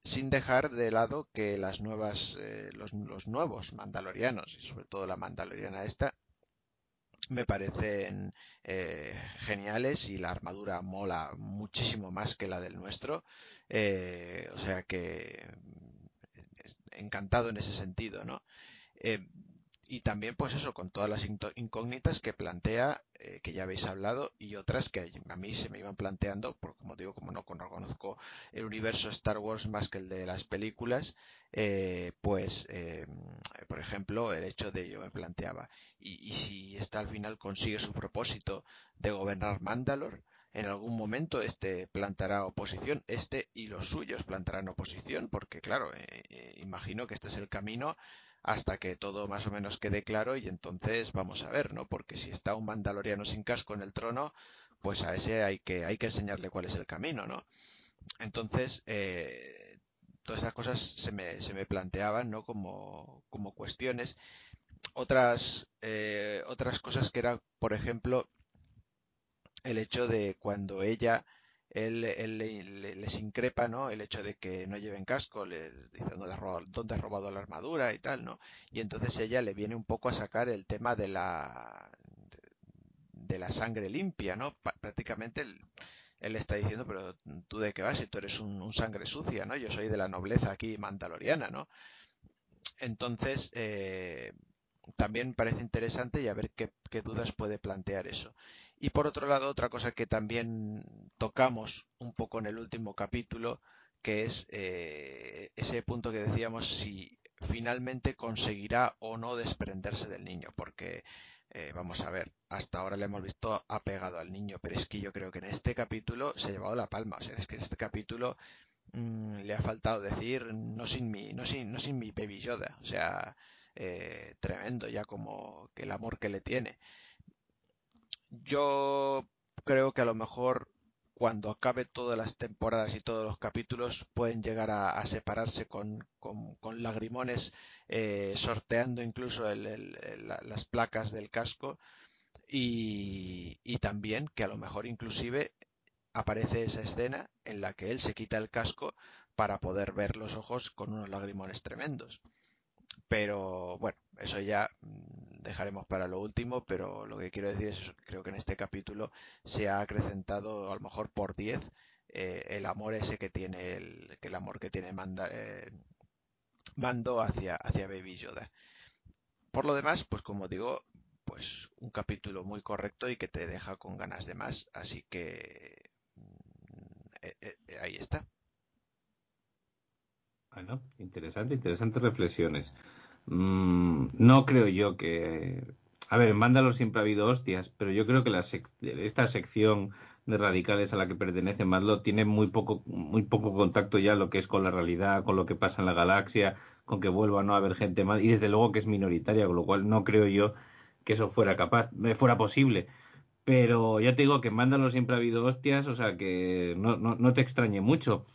sin dejar de lado que las nuevas, eh, los, nuevos mandalorianos y sobre todo la mandaloriana esta me parecen eh, geniales y la armadura mola muchísimo más que la del nuestro. Eh, o sea que encantado en ese sentido no y también pues eso con todas las incógnitas que plantea eh, que ya habéis hablado y otras que a mí se me iban planteando porque como digo como no conozco el universo Star Wars más que el de las películas eh, pues eh, por ejemplo el hecho de yo me planteaba y, y si esta al final consigue su propósito de gobernar Mandalor en algún momento este plantará oposición, este y los suyos plantarán oposición, porque claro, imagino que este es el camino hasta que todo más o menos quede claro y entonces vamos a ver, ¿no? Porque si está un mandaloriano sin casco en el trono, pues a ese hay que, hay que enseñarle cuál es el camino, ¿no? Entonces, eh, todas esas cosas se me, se me planteaban, ¿no? Como, como cuestiones. Otras, eh, otras cosas que era, por ejemplo, el hecho de cuando ella él, les increpa, ¿no? El hecho de que no lleven casco, le dice dónde has, robado, robado la armadura y tal, ¿no? Y entonces ella le viene un poco a sacar el tema de la de, la sangre limpia, ¿no? prácticamente él, él, está diciendo, pero tú de qué vas si tú eres un, sangre sucia, ¿no? Yo soy de la nobleza aquí mandaloriana, ¿no? Entonces, eh, también parece interesante y a ver qué, dudas puede plantear eso. Y por otro lado, otra cosa que también tocamos un poco en el último capítulo, que es eh, ese punto que decíamos si finalmente conseguirá o no desprenderse del niño, porque eh, vamos a ver, hasta ahora le hemos visto apegado al niño, pero es que yo creo que en este capítulo se ha llevado la palma, o sea, es que en este capítulo mm, le ha faltado decir no sin mi, no sin, no sin mi baby Yoda, o sea, eh, tremendo ya como el amor que le tiene. Yo creo que a lo mejor cuando acabe todas las temporadas y todos los capítulos pueden llegar a, separarse con, con, lagrimones eh, sorteando incluso las placas del casco y, y, también que a lo mejor inclusive aparece esa escena en la que él se quita el casco para poder ver los ojos con unos lagrimones tremendos. Pero bueno, eso ya mm, dejaremos para lo último, pero lo que quiero decir es creo que en este capítulo se ha acrecentado a lo mejor por 10 eh, el amor ese que tiene el, que el amor que tiene Manda, eh, Mando hacia, hacia Baby Yoda. Por lo demás, pues como digo, pues un capítulo muy correcto y que te deja con ganas de más, así que mm, eh, ahí está. Bueno, interesante, interesantes reflexiones. Mm, no creo yo que... A ver, en Mándalo siempre ha habido hostias, pero yo creo que esta sección de radicales a la que pertenece Madlo tiene muy poco, muy poco contacto ya lo que es con la realidad, con lo que pasa en la galaxia, con que vuelva a no haber gente más, y desde luego que es minoritaria, con lo cual no creo yo que eso fuera capaz, eh, fuera posible. Pero ya te digo que en Mándalo siempre ha habido hostias, o sea que no, no, no te extrañe mucho.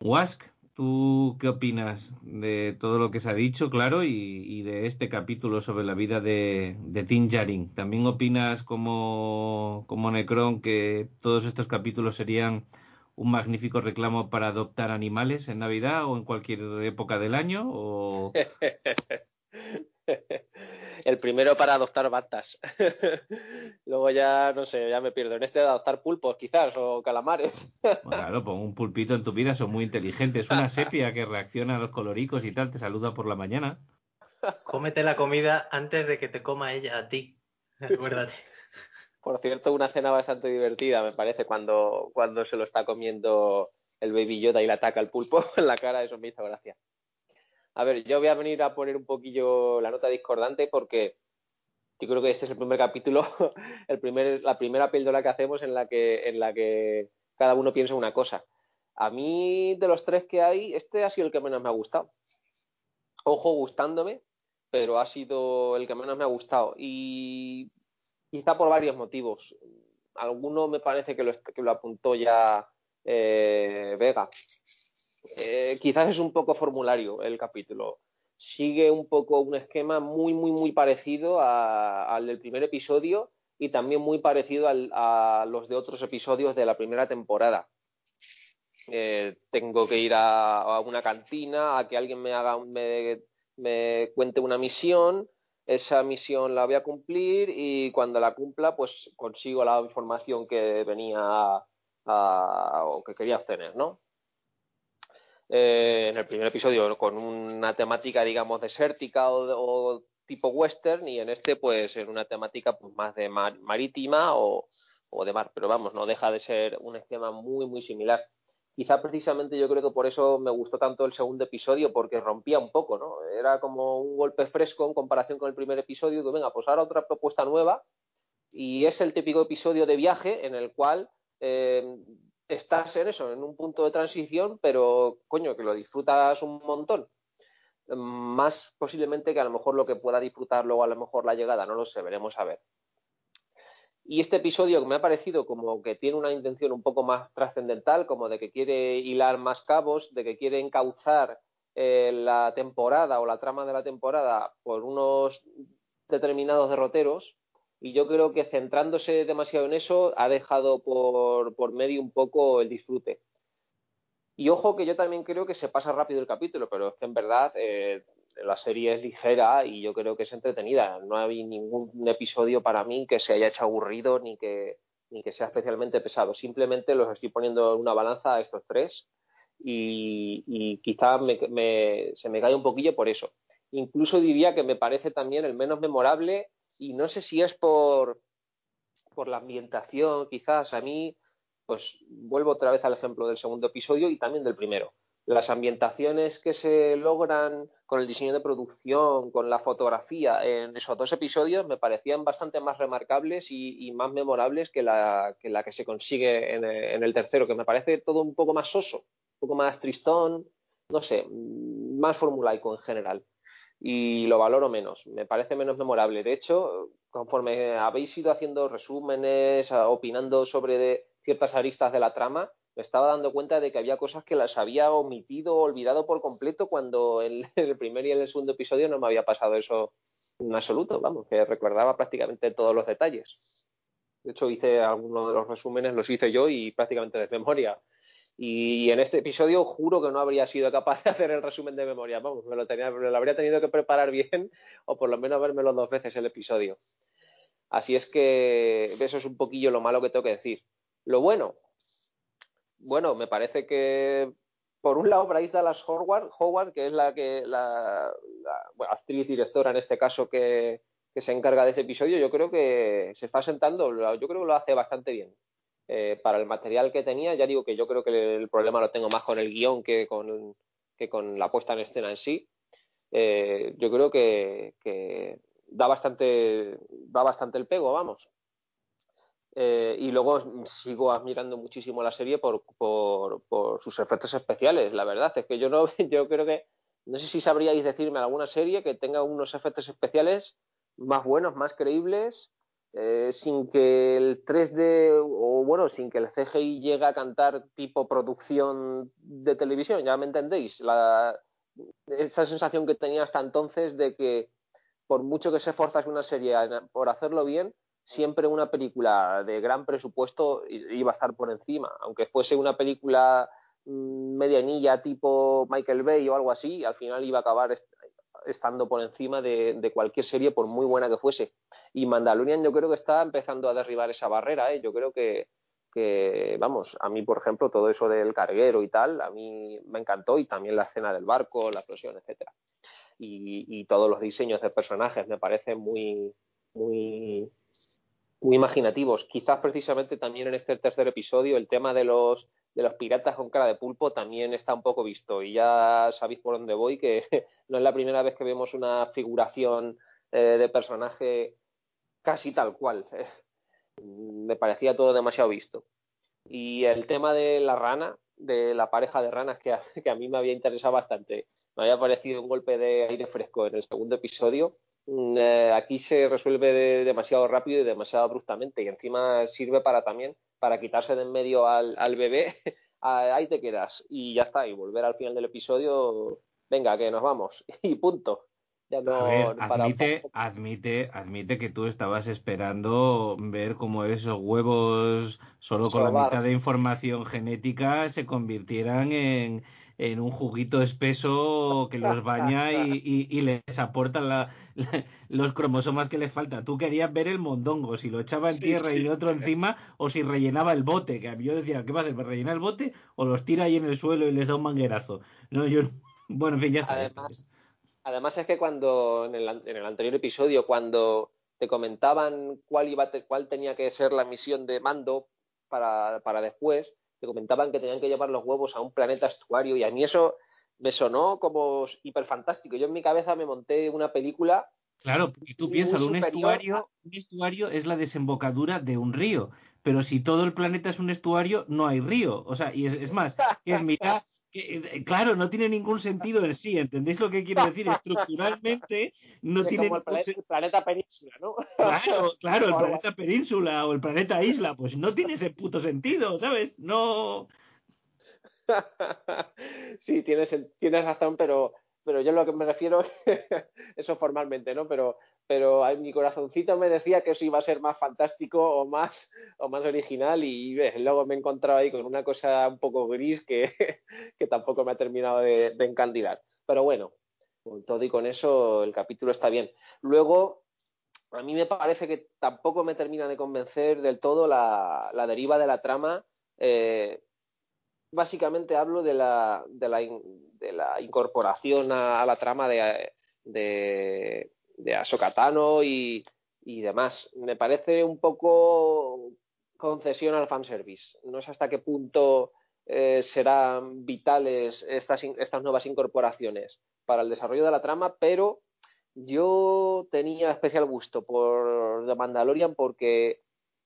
Wask, ¿Tú qué opinas de todo lo que se ha dicho, claro, y, de este capítulo sobre la vida de, de Tin Djarin? ¿También opinas como, como Necron que todos estos capítulos serían un magnífico reclamo para adoptar animales en Navidad o en cualquier época del año? el primero para adoptar batas. Luego ya, no sé, ya me pierdo. En este de adoptar pulpos, quizás, o calamares. claro, pon un pulpito en tu vida, son muy inteligentes. Una sepia que reacciona a los coloricos y tal, te saluda por la mañana. Cómete la comida antes de que te coma ella a ti. Acuérdate. Por cierto, una cena bastante divertida, me parece, cuando, cuando se lo está comiendo el Baby Yoda y le ataca el pulpo en la cara, eso me hizo gracia. A ver, yo voy a venir a poner un poquillo la nota discordante porque yo creo que este es el primer capítulo, el primer, la primera píldora que hacemos en la que, en la que cada uno piensa una cosa. A mí, de los tres que hay, este ha sido el que menos me ha gustado. Ojo, gustándome, pero ha sido el que menos me ha gustado. Y quizá por varios motivos. Alguno me parece que lo, que lo apuntó ya eh, Vega. Eh, quizás es un poco formulario el capítulo. Sigue un poco un esquema muy, muy, muy parecido a, al del primer episodio y también muy parecido a los de otros episodios de la primera temporada. Eh, tengo que ir a, una cantina, a que alguien me haga, me, me cuente una misión, esa misión la voy a cumplir y cuando la cumpla, pues consigo la información que venía a, o que quería obtener, ¿no? Eh, en el primer episodio con una temática, digamos, desértica o, o, tipo western y en este, pues, en una temática pues, más de mar, marítima o, o, de mar. Pero vamos, no deja de ser un esquema muy, muy similar. Quizá precisamente yo creo que por eso me gustó tanto el segundo episodio, porque rompía un poco, ¿no? Era como un golpe fresco en comparación con el primer episodio, que venga, pues ahora otra propuesta nueva, y es el típico episodio de viaje en el cual eh, estás en eso, en un punto de transición, pero coño, que lo disfrutas un montón. Más posiblemente que a lo mejor lo que pueda disfrutar luego a lo mejor la llegada, no lo sé, veremos a ver. Y este episodio que me ha parecido como que tiene una intención un poco más trascendental, como de que quiere hilar más cabos, de que quiere encauzar eh, la temporada o la trama de la temporada por unos determinados derroteros, y yo creo que centrándose demasiado en eso ha dejado por, por, medio un poco el disfrute. Y ojo que yo también creo que se pasa rápido el capítulo, pero es que en verdad eh, la serie es ligera y yo creo que es entretenida. No hay ningún episodio para mí que se haya hecho aburrido ni que, ni que sea especialmente pesado. Simplemente los estoy poniendo en una balanza a estos tres y, y quizá me, me, se me cae un poquillo por eso. Incluso diría que me parece también el menos memorable y no sé si es por, por la ambientación, quizás a mí, pues vuelvo otra vez al ejemplo del segundo episodio y también del primero. Las ambientaciones que se logran con el diseño de producción, con la fotografía en esos dos episodios me parecían bastante más remarcables y, más memorables que la, que la, que se consigue en, en el tercero, que me parece todo un poco más soso, un poco más tristón, no sé, más formulaico en general y lo valoro menos, me parece menos memorable. De hecho, conforme habéis ido haciendo resúmenes, opinando sobre ciertas aristas de la trama, me estaba dando cuenta de que había cosas que las había omitido olvidado por completo cuando en el primer y en el segundo episodio no me había pasado eso en absoluto, vamos, que recordaba prácticamente todos los detalles. De hecho, hice algunos de los resúmenes, los hice yo y prácticamente de memoria. Y en este episodio juro que no habría sido capaz de hacer el resumen de memoria. Vamos, me lo, tenía, lo habría tenido que preparar bien o por lo menos vermelo dos veces el episodio. Así es que eso es un poquillo lo malo que tengo que decir. Lo bueno, bueno, me parece que por un lado Bryce Dallas Howard, Howard que es la que la, la actriz directora en este caso que, que se encarga de ese episodio, yo creo que se está sentando, yo creo que lo hace bastante bien eh, para el material que tenía. Ya digo que yo creo que el problema lo tengo más con el guion que con, que con la puesta en escena en sí. Eh, yo creo que, da, bastante, da bastante el pego, vamos. Eh, y luego sigo admirando muchísimo la serie por, por, por, sus efectos especiales. La verdad es que yo no, yo creo que no sé si sabríais decirme alguna serie que tenga unos efectos especiales más buenos, más creíbles eh, sin que el 3D o bueno, sin que el CGI llegue a cantar tipo producción de televisión, ya me entendéis, la, esa sensación que tenía hasta entonces de que por mucho que se forzase una serie por hacerlo bien, siempre una película de gran presupuesto iba a estar por encima, aunque fuese una película mm, medianilla tipo Michael Bay o algo así, al final iba a acabar estando por encima de, cualquier serie, por muy buena que fuese. Y Mandalorian yo creo que está empezando a derribar esa barrera. ¿eh? Yo creo que, vamos, a mí, por ejemplo, todo eso del carguero y tal, a mí me encantó y también la escena del barco, la explosión, etcétera. y, todos los diseños de personajes me parecen muy, muy, muy imaginativos. Quizás precisamente también en este tercer episodio el tema de los, de los piratas con cara de pulpo también está un poco visto y ya sabéis por dónde voy, que no es la primera vez que vemos una figuración eh, de personaje casi tal cual. Me parecía todo demasiado visto. Y el tema de la rana, de la pareja de ranas que a, que a mí me había interesado bastante, me había parecido un golpe de aire fresco en el segundo episodio. Mm, eh, aquí se resuelve demasiado rápido y demasiado abruptamente y encima sirve para también para quitarse de en medio al, al bebé, ahí te quedas y ya está, y volver al final del episodio, venga, que nos vamos y punto. Ya no, ver, admite, admite, admite que tú estabas esperando ver cómo esos huevos, solo con la mitad de información genética, se convirtieran en, en un juguito espeso que los baña y, les aporta los cromosomas que les falta. Tú querías ver el mondongo, si lo echaba en tierra y otro encima, o si rellenaba el bote, que yo decía, ¿qué va a hacer? ¿Rellenar el bote? O los tira ahí en el suelo y les da un manguerazo. No, yo, bueno, en fin, ya está. Además, además es que cuando, en el, en el anterior episodio, cuando te comentaban cuál, iba, cuál tenía que ser la misión de mando para, para después, que comentaban que tenían que llevar los huevos a un planeta estuario y a mí eso me sonó como hiper fantástico. Yo en mi cabeza me monté una película. Claro, y tú piensas, un estuario, un estuario es la desembocadura de un río, pero si todo el planeta es un estuario, no hay río. O sea, y es, es más, que es mitad, eh, claro, no tiene ningún sentido en sí, ¿entendéis lo que quiero decir? Estructuralmente no tiene como el planeta, península, ¿no? Claro, claro, el planeta península o el planeta isla, pues no tiene ese puto sentido, ¿sabes? No. sí, tienes, tienes razón, pero, pero yo lo que me refiero, eso formalmente, ¿no? Pero, pero mi corazoncito me decía que eso iba a ser más fantástico o más, o más original y luego me he encontrado ahí con una cosa un poco gris que, que tampoco me ha terminado de, encandilar. Pero bueno, con todo y con eso el capítulo está bien. Luego, a mí me parece que tampoco me termina de convencer del todo la, deriva de la trama. Eh, básicamente hablo de la, de la, de la incorporación a, la trama de de Asokatano y, y demás. Me parece un poco concesión al fanservice. No sé hasta qué punto eh, serán vitales estas, estas nuevas incorporaciones para el desarrollo de la trama, pero yo tenía especial gusto por The Mandalorian porque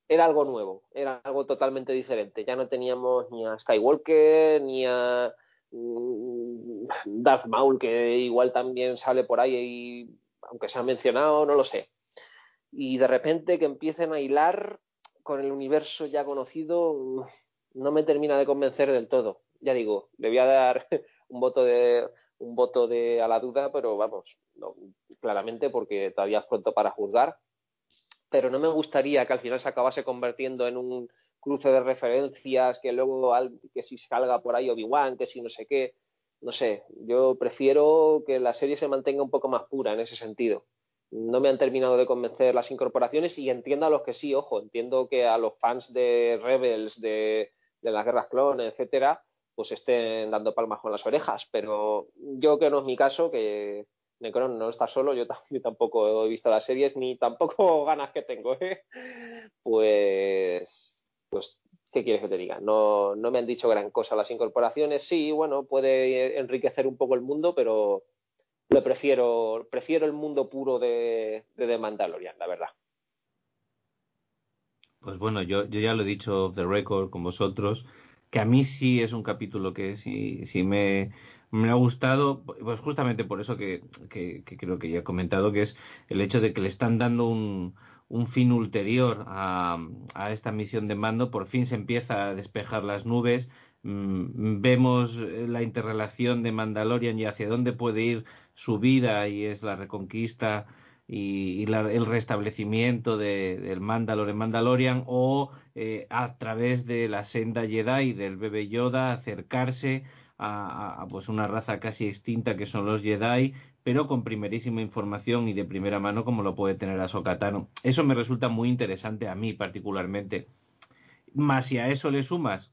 era algo nuevo, era algo totalmente diferente. Ya no teníamos ni a Skywalker, ni a mm, Darth Maul, que igual también sale por ahí y aunque se ha mencionado, no lo sé. Y de repente que empiecen a hilar con el universo ya conocido, no me termina de convencer del todo. Ya digo, le voy a dar un voto de a la duda, pero vamos, claramente porque todavía es pronto para juzgar. Pero no me gustaría que al final se acabase convirtiendo en un cruce de referencias, que luego que si salga por ahí Obi-Wan, que si no sé qué no sé, yo prefiero que la serie se mantenga un poco más pura en ese sentido. No me han terminado de convencer las incorporaciones y entiendo a los que sí, ojo, entiendo que a los fans de Rebels, de, las guerras clones, etcétera, pues estén dando palmas con las orejas, pero yo que no es mi caso, que Necron no está solo, yo, tampoco he visto las series ni tampoco ganas que tengo, ¿eh? pues, pues ¿qué quieres que te diga? No, no me han dicho gran cosa las incorporaciones. Sí, bueno, puede enriquecer un poco el mundo, pero lo prefiero, prefiero el mundo puro de, de Mandalorian, la verdad. Pues bueno, yo, yo ya lo he dicho off the record con vosotros, que a mí sí es un capítulo que sí, sí me, me ha gustado, pues justamente por eso que, que, creo que ya he comentado, que es el hecho de que le están dando un, un fin ulterior a, esta misión de mando, por fin se empieza a despejar las nubes, mm, vemos la interrelación de Mandalorian y hacia dónde puede ir su vida y es la reconquista y, el restablecimiento del Mandalor en Mandalorian o eh, a través de la senda Jedi del bebé Yoda acercarse a, a, pues una raza casi extinta que son los Jedi pero con primerísima información y de primera mano como lo puede tener Sokatano. Eso me resulta muy interesante a mí particularmente. Más si a eso le sumas,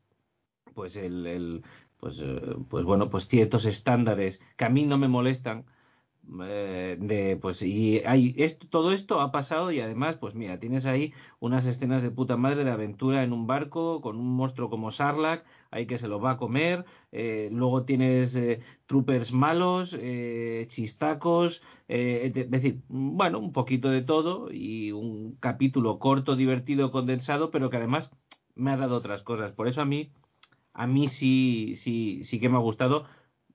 pues el, pues, eh, pues bueno, pues ciertos estándares que a mí no me molestan, eh, de pues y hay esto, todo esto ha pasado y además pues mira tienes ahí unas escenas de puta madre de aventura en un barco con un monstruo como Sarlacc ahí que se lo va a comer eh, luego tienes eh, troopers malos chistacos es decir bueno un poquito de todo y un capítulo corto divertido condensado pero que además me ha dado otras cosas. Por eso a mí a mí sí sí sí que me ha gustado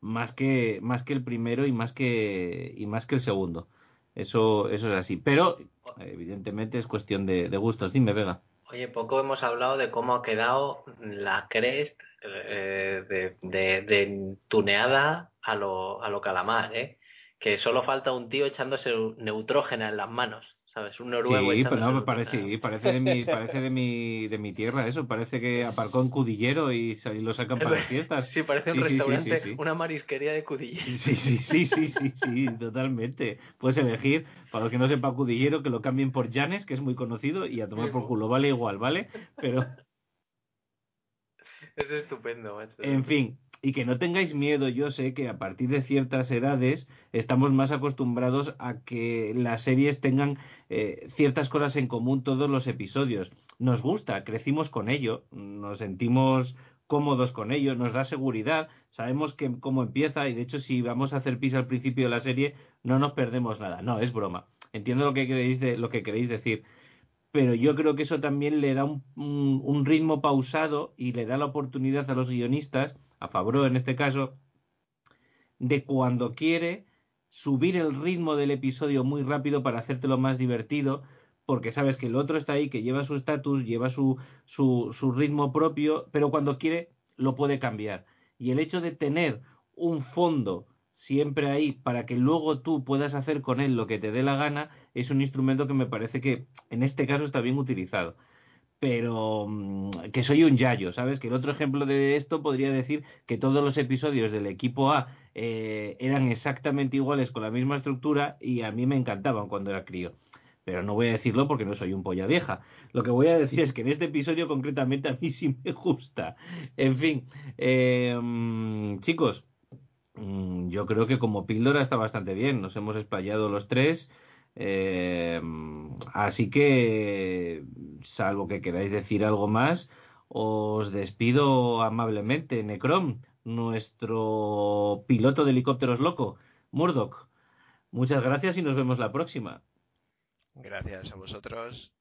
más que, más que el primero y más que, y más que el segundo. Eso, eso es así. Pero, evidentemente, es cuestión de, gustos. Dime, Vega. Oye, poco hemos hablado de cómo ha quedado la Crest eh, de, de, tuneada a lo, a lo calamar, ¿eh? Que solo falta un tío echándose neutrógena en las manos. ¿Sabes? Un noruego. Sí, pero no, parece, parece, de mi, parece de mi, de mi tierra eso, parece que aparcó en Cudillero y, lo sacan para las fiestas. Sí, parece un restaurante, una marisquería de Cudillero. Sí, sí, sí, sí, sí, sí, totalmente. Puedes elegir, para los que no sepa Cudillero, que lo cambien por Janes, que es muy conocido, y a tomar por culo, vale igual, ¿vale? Pero... Es estupendo, macho. En fin, y que no tengáis miedo, yo sé que a partir de ciertas edades estamos más acostumbrados a que las series tengan eh, ciertas cosas en común todos los episodios. Nos gusta, crecimos con ello, nos sentimos cómodos con ello, nos da seguridad, sabemos cómo empieza y de hecho si vamos a hacer pis al principio de la serie no nos perdemos nada. No, es broma. Entiendo lo que queréis, de, lo que decir pero yo creo que eso también le da un, un, ritmo pausado y le da la oportunidad a los guionistas a favor en este caso, de cuando quiere subir el ritmo del episodio muy rápido para hacértelo más divertido, porque sabes que el otro está ahí, que lleva su estatus, lleva su, su, su ritmo propio, pero cuando quiere lo puede cambiar. Y el hecho de tener un fondo siempre ahí para que luego tú puedas hacer con él lo que te dé la gana, es un instrumento que me parece que en este caso está bien utilizado pero mm, que soy un yayo, ¿sabes? Que el otro ejemplo de esto podría decir que todos los episodios del equipo A eh, eran exactamente iguales con la misma estructura y a mí me encantaban cuando era crío. Pero no voy a decirlo porque no soy un polla vieja. Lo que voy a decir es que en este episodio concretamente a mí sí me gusta. En fin, mm, chicos, mm, yo creo que como píldora está bastante bien. Nos hemos explayado los tres. Eh, así que, salvo que queráis decir algo más, os despido amablemente. Necrom, nuestro piloto de helicópteros loco, Murdoch. Muchas gracias y nos vemos la próxima. Gracias a vosotros.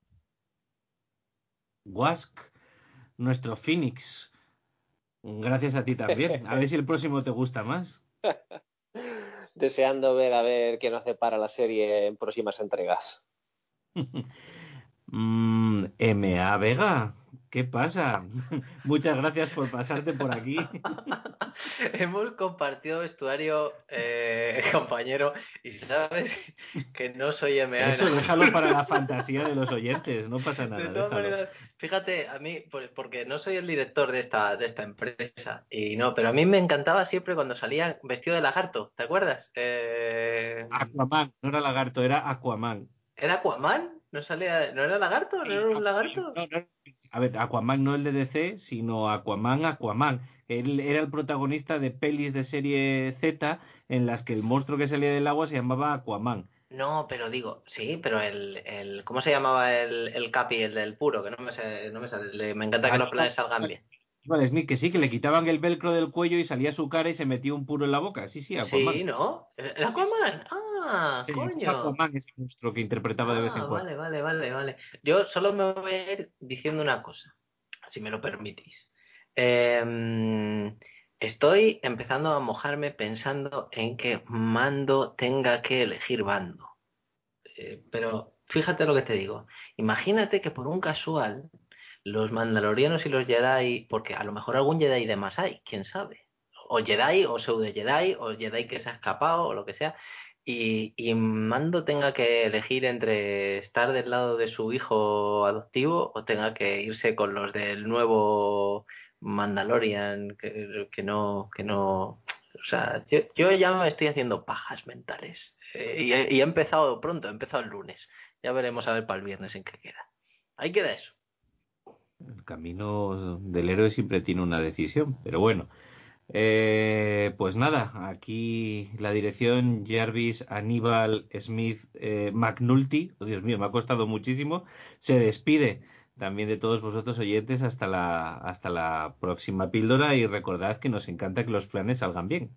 Wask, nuestro Phoenix. Gracias a ti también. A ver si el próximo te gusta más. deseando ver a ver qué nos para la serie en próximas entregas. mm, MA Vega, ¿Qué pasa? Muchas gracias por pasarte por aquí. Hemos compartido vestuario, eh, compañero, y sabes que no soy MA. Eso déjalo para la fantasía de los oyentes, no pasa nada. De todas maneras, fíjate, a mí, porque no soy el director de esta, de esta empresa, y no, pero a mí me encantaba siempre cuando salía vestido de lagarto, ¿te acuerdas? Eh... Aquaman, no era lagarto, era Aquaman. ¿Era Aquaman? ¿No, salía, ¿No era lagarto? ¿No era un lagarto? a ver, Aquaman no el de DC, sino Aquaman, Aquaman. Él era el protagonista de pelis de serie Z en las que el monstruo que salía del agua se llamaba Aquaman. No, pero digo, sí, pero el, el ¿cómo se llamaba el, el capi, el del puro? Que no me, no me sale, me encanta que los planes salgan bien. Vale, Smith, que sí, que le quitaban el velcro del cuello y salía su cara y se metía un puro en la boca. Sí, sí, Aquaman. Sí, ¿no? ¿El Aquaman? Ah, coño. Aquaman es el monstruo que interpretaba de vez en ah, cuando. Vale, vale, vale, vale. Yo solo me voy a ir diciendo una cosa, si me lo permitís. Em, estoy empezando a mojarme pensando en que Mando tenga que elegir bando. Eh, pero fíjate lo que te digo. Imagínate que por un casual los mandalorianos y los Jedi, porque a lo mejor algún Jedi de más hay, quién sabe. O Jedi, o pseudo Jedi, o Jedi que se ha escapado, o lo que sea. Y, y, Mando tenga que elegir entre estar del lado de su hijo adoptivo o tenga que irse con los del nuevo Mandalorian, que, no, que no. O sea, yo, ya me estoy haciendo pajas mentales. Eh, y, y, he empezado pronto, he empezado el lunes. Ya veremos a ver para el viernes en qué queda. Ahí queda eso. El camino del héroe siempre tiene una decisión, pero bueno. Eh, pues nada, aquí la dirección Jarvis Aníbal Smith eh, McNulty, oh, Dios mío, me ha costado muchísimo, se despide también de todos vosotros oyentes hasta la, hasta la próxima píldora y recordad que nos encanta que los planes salgan bien.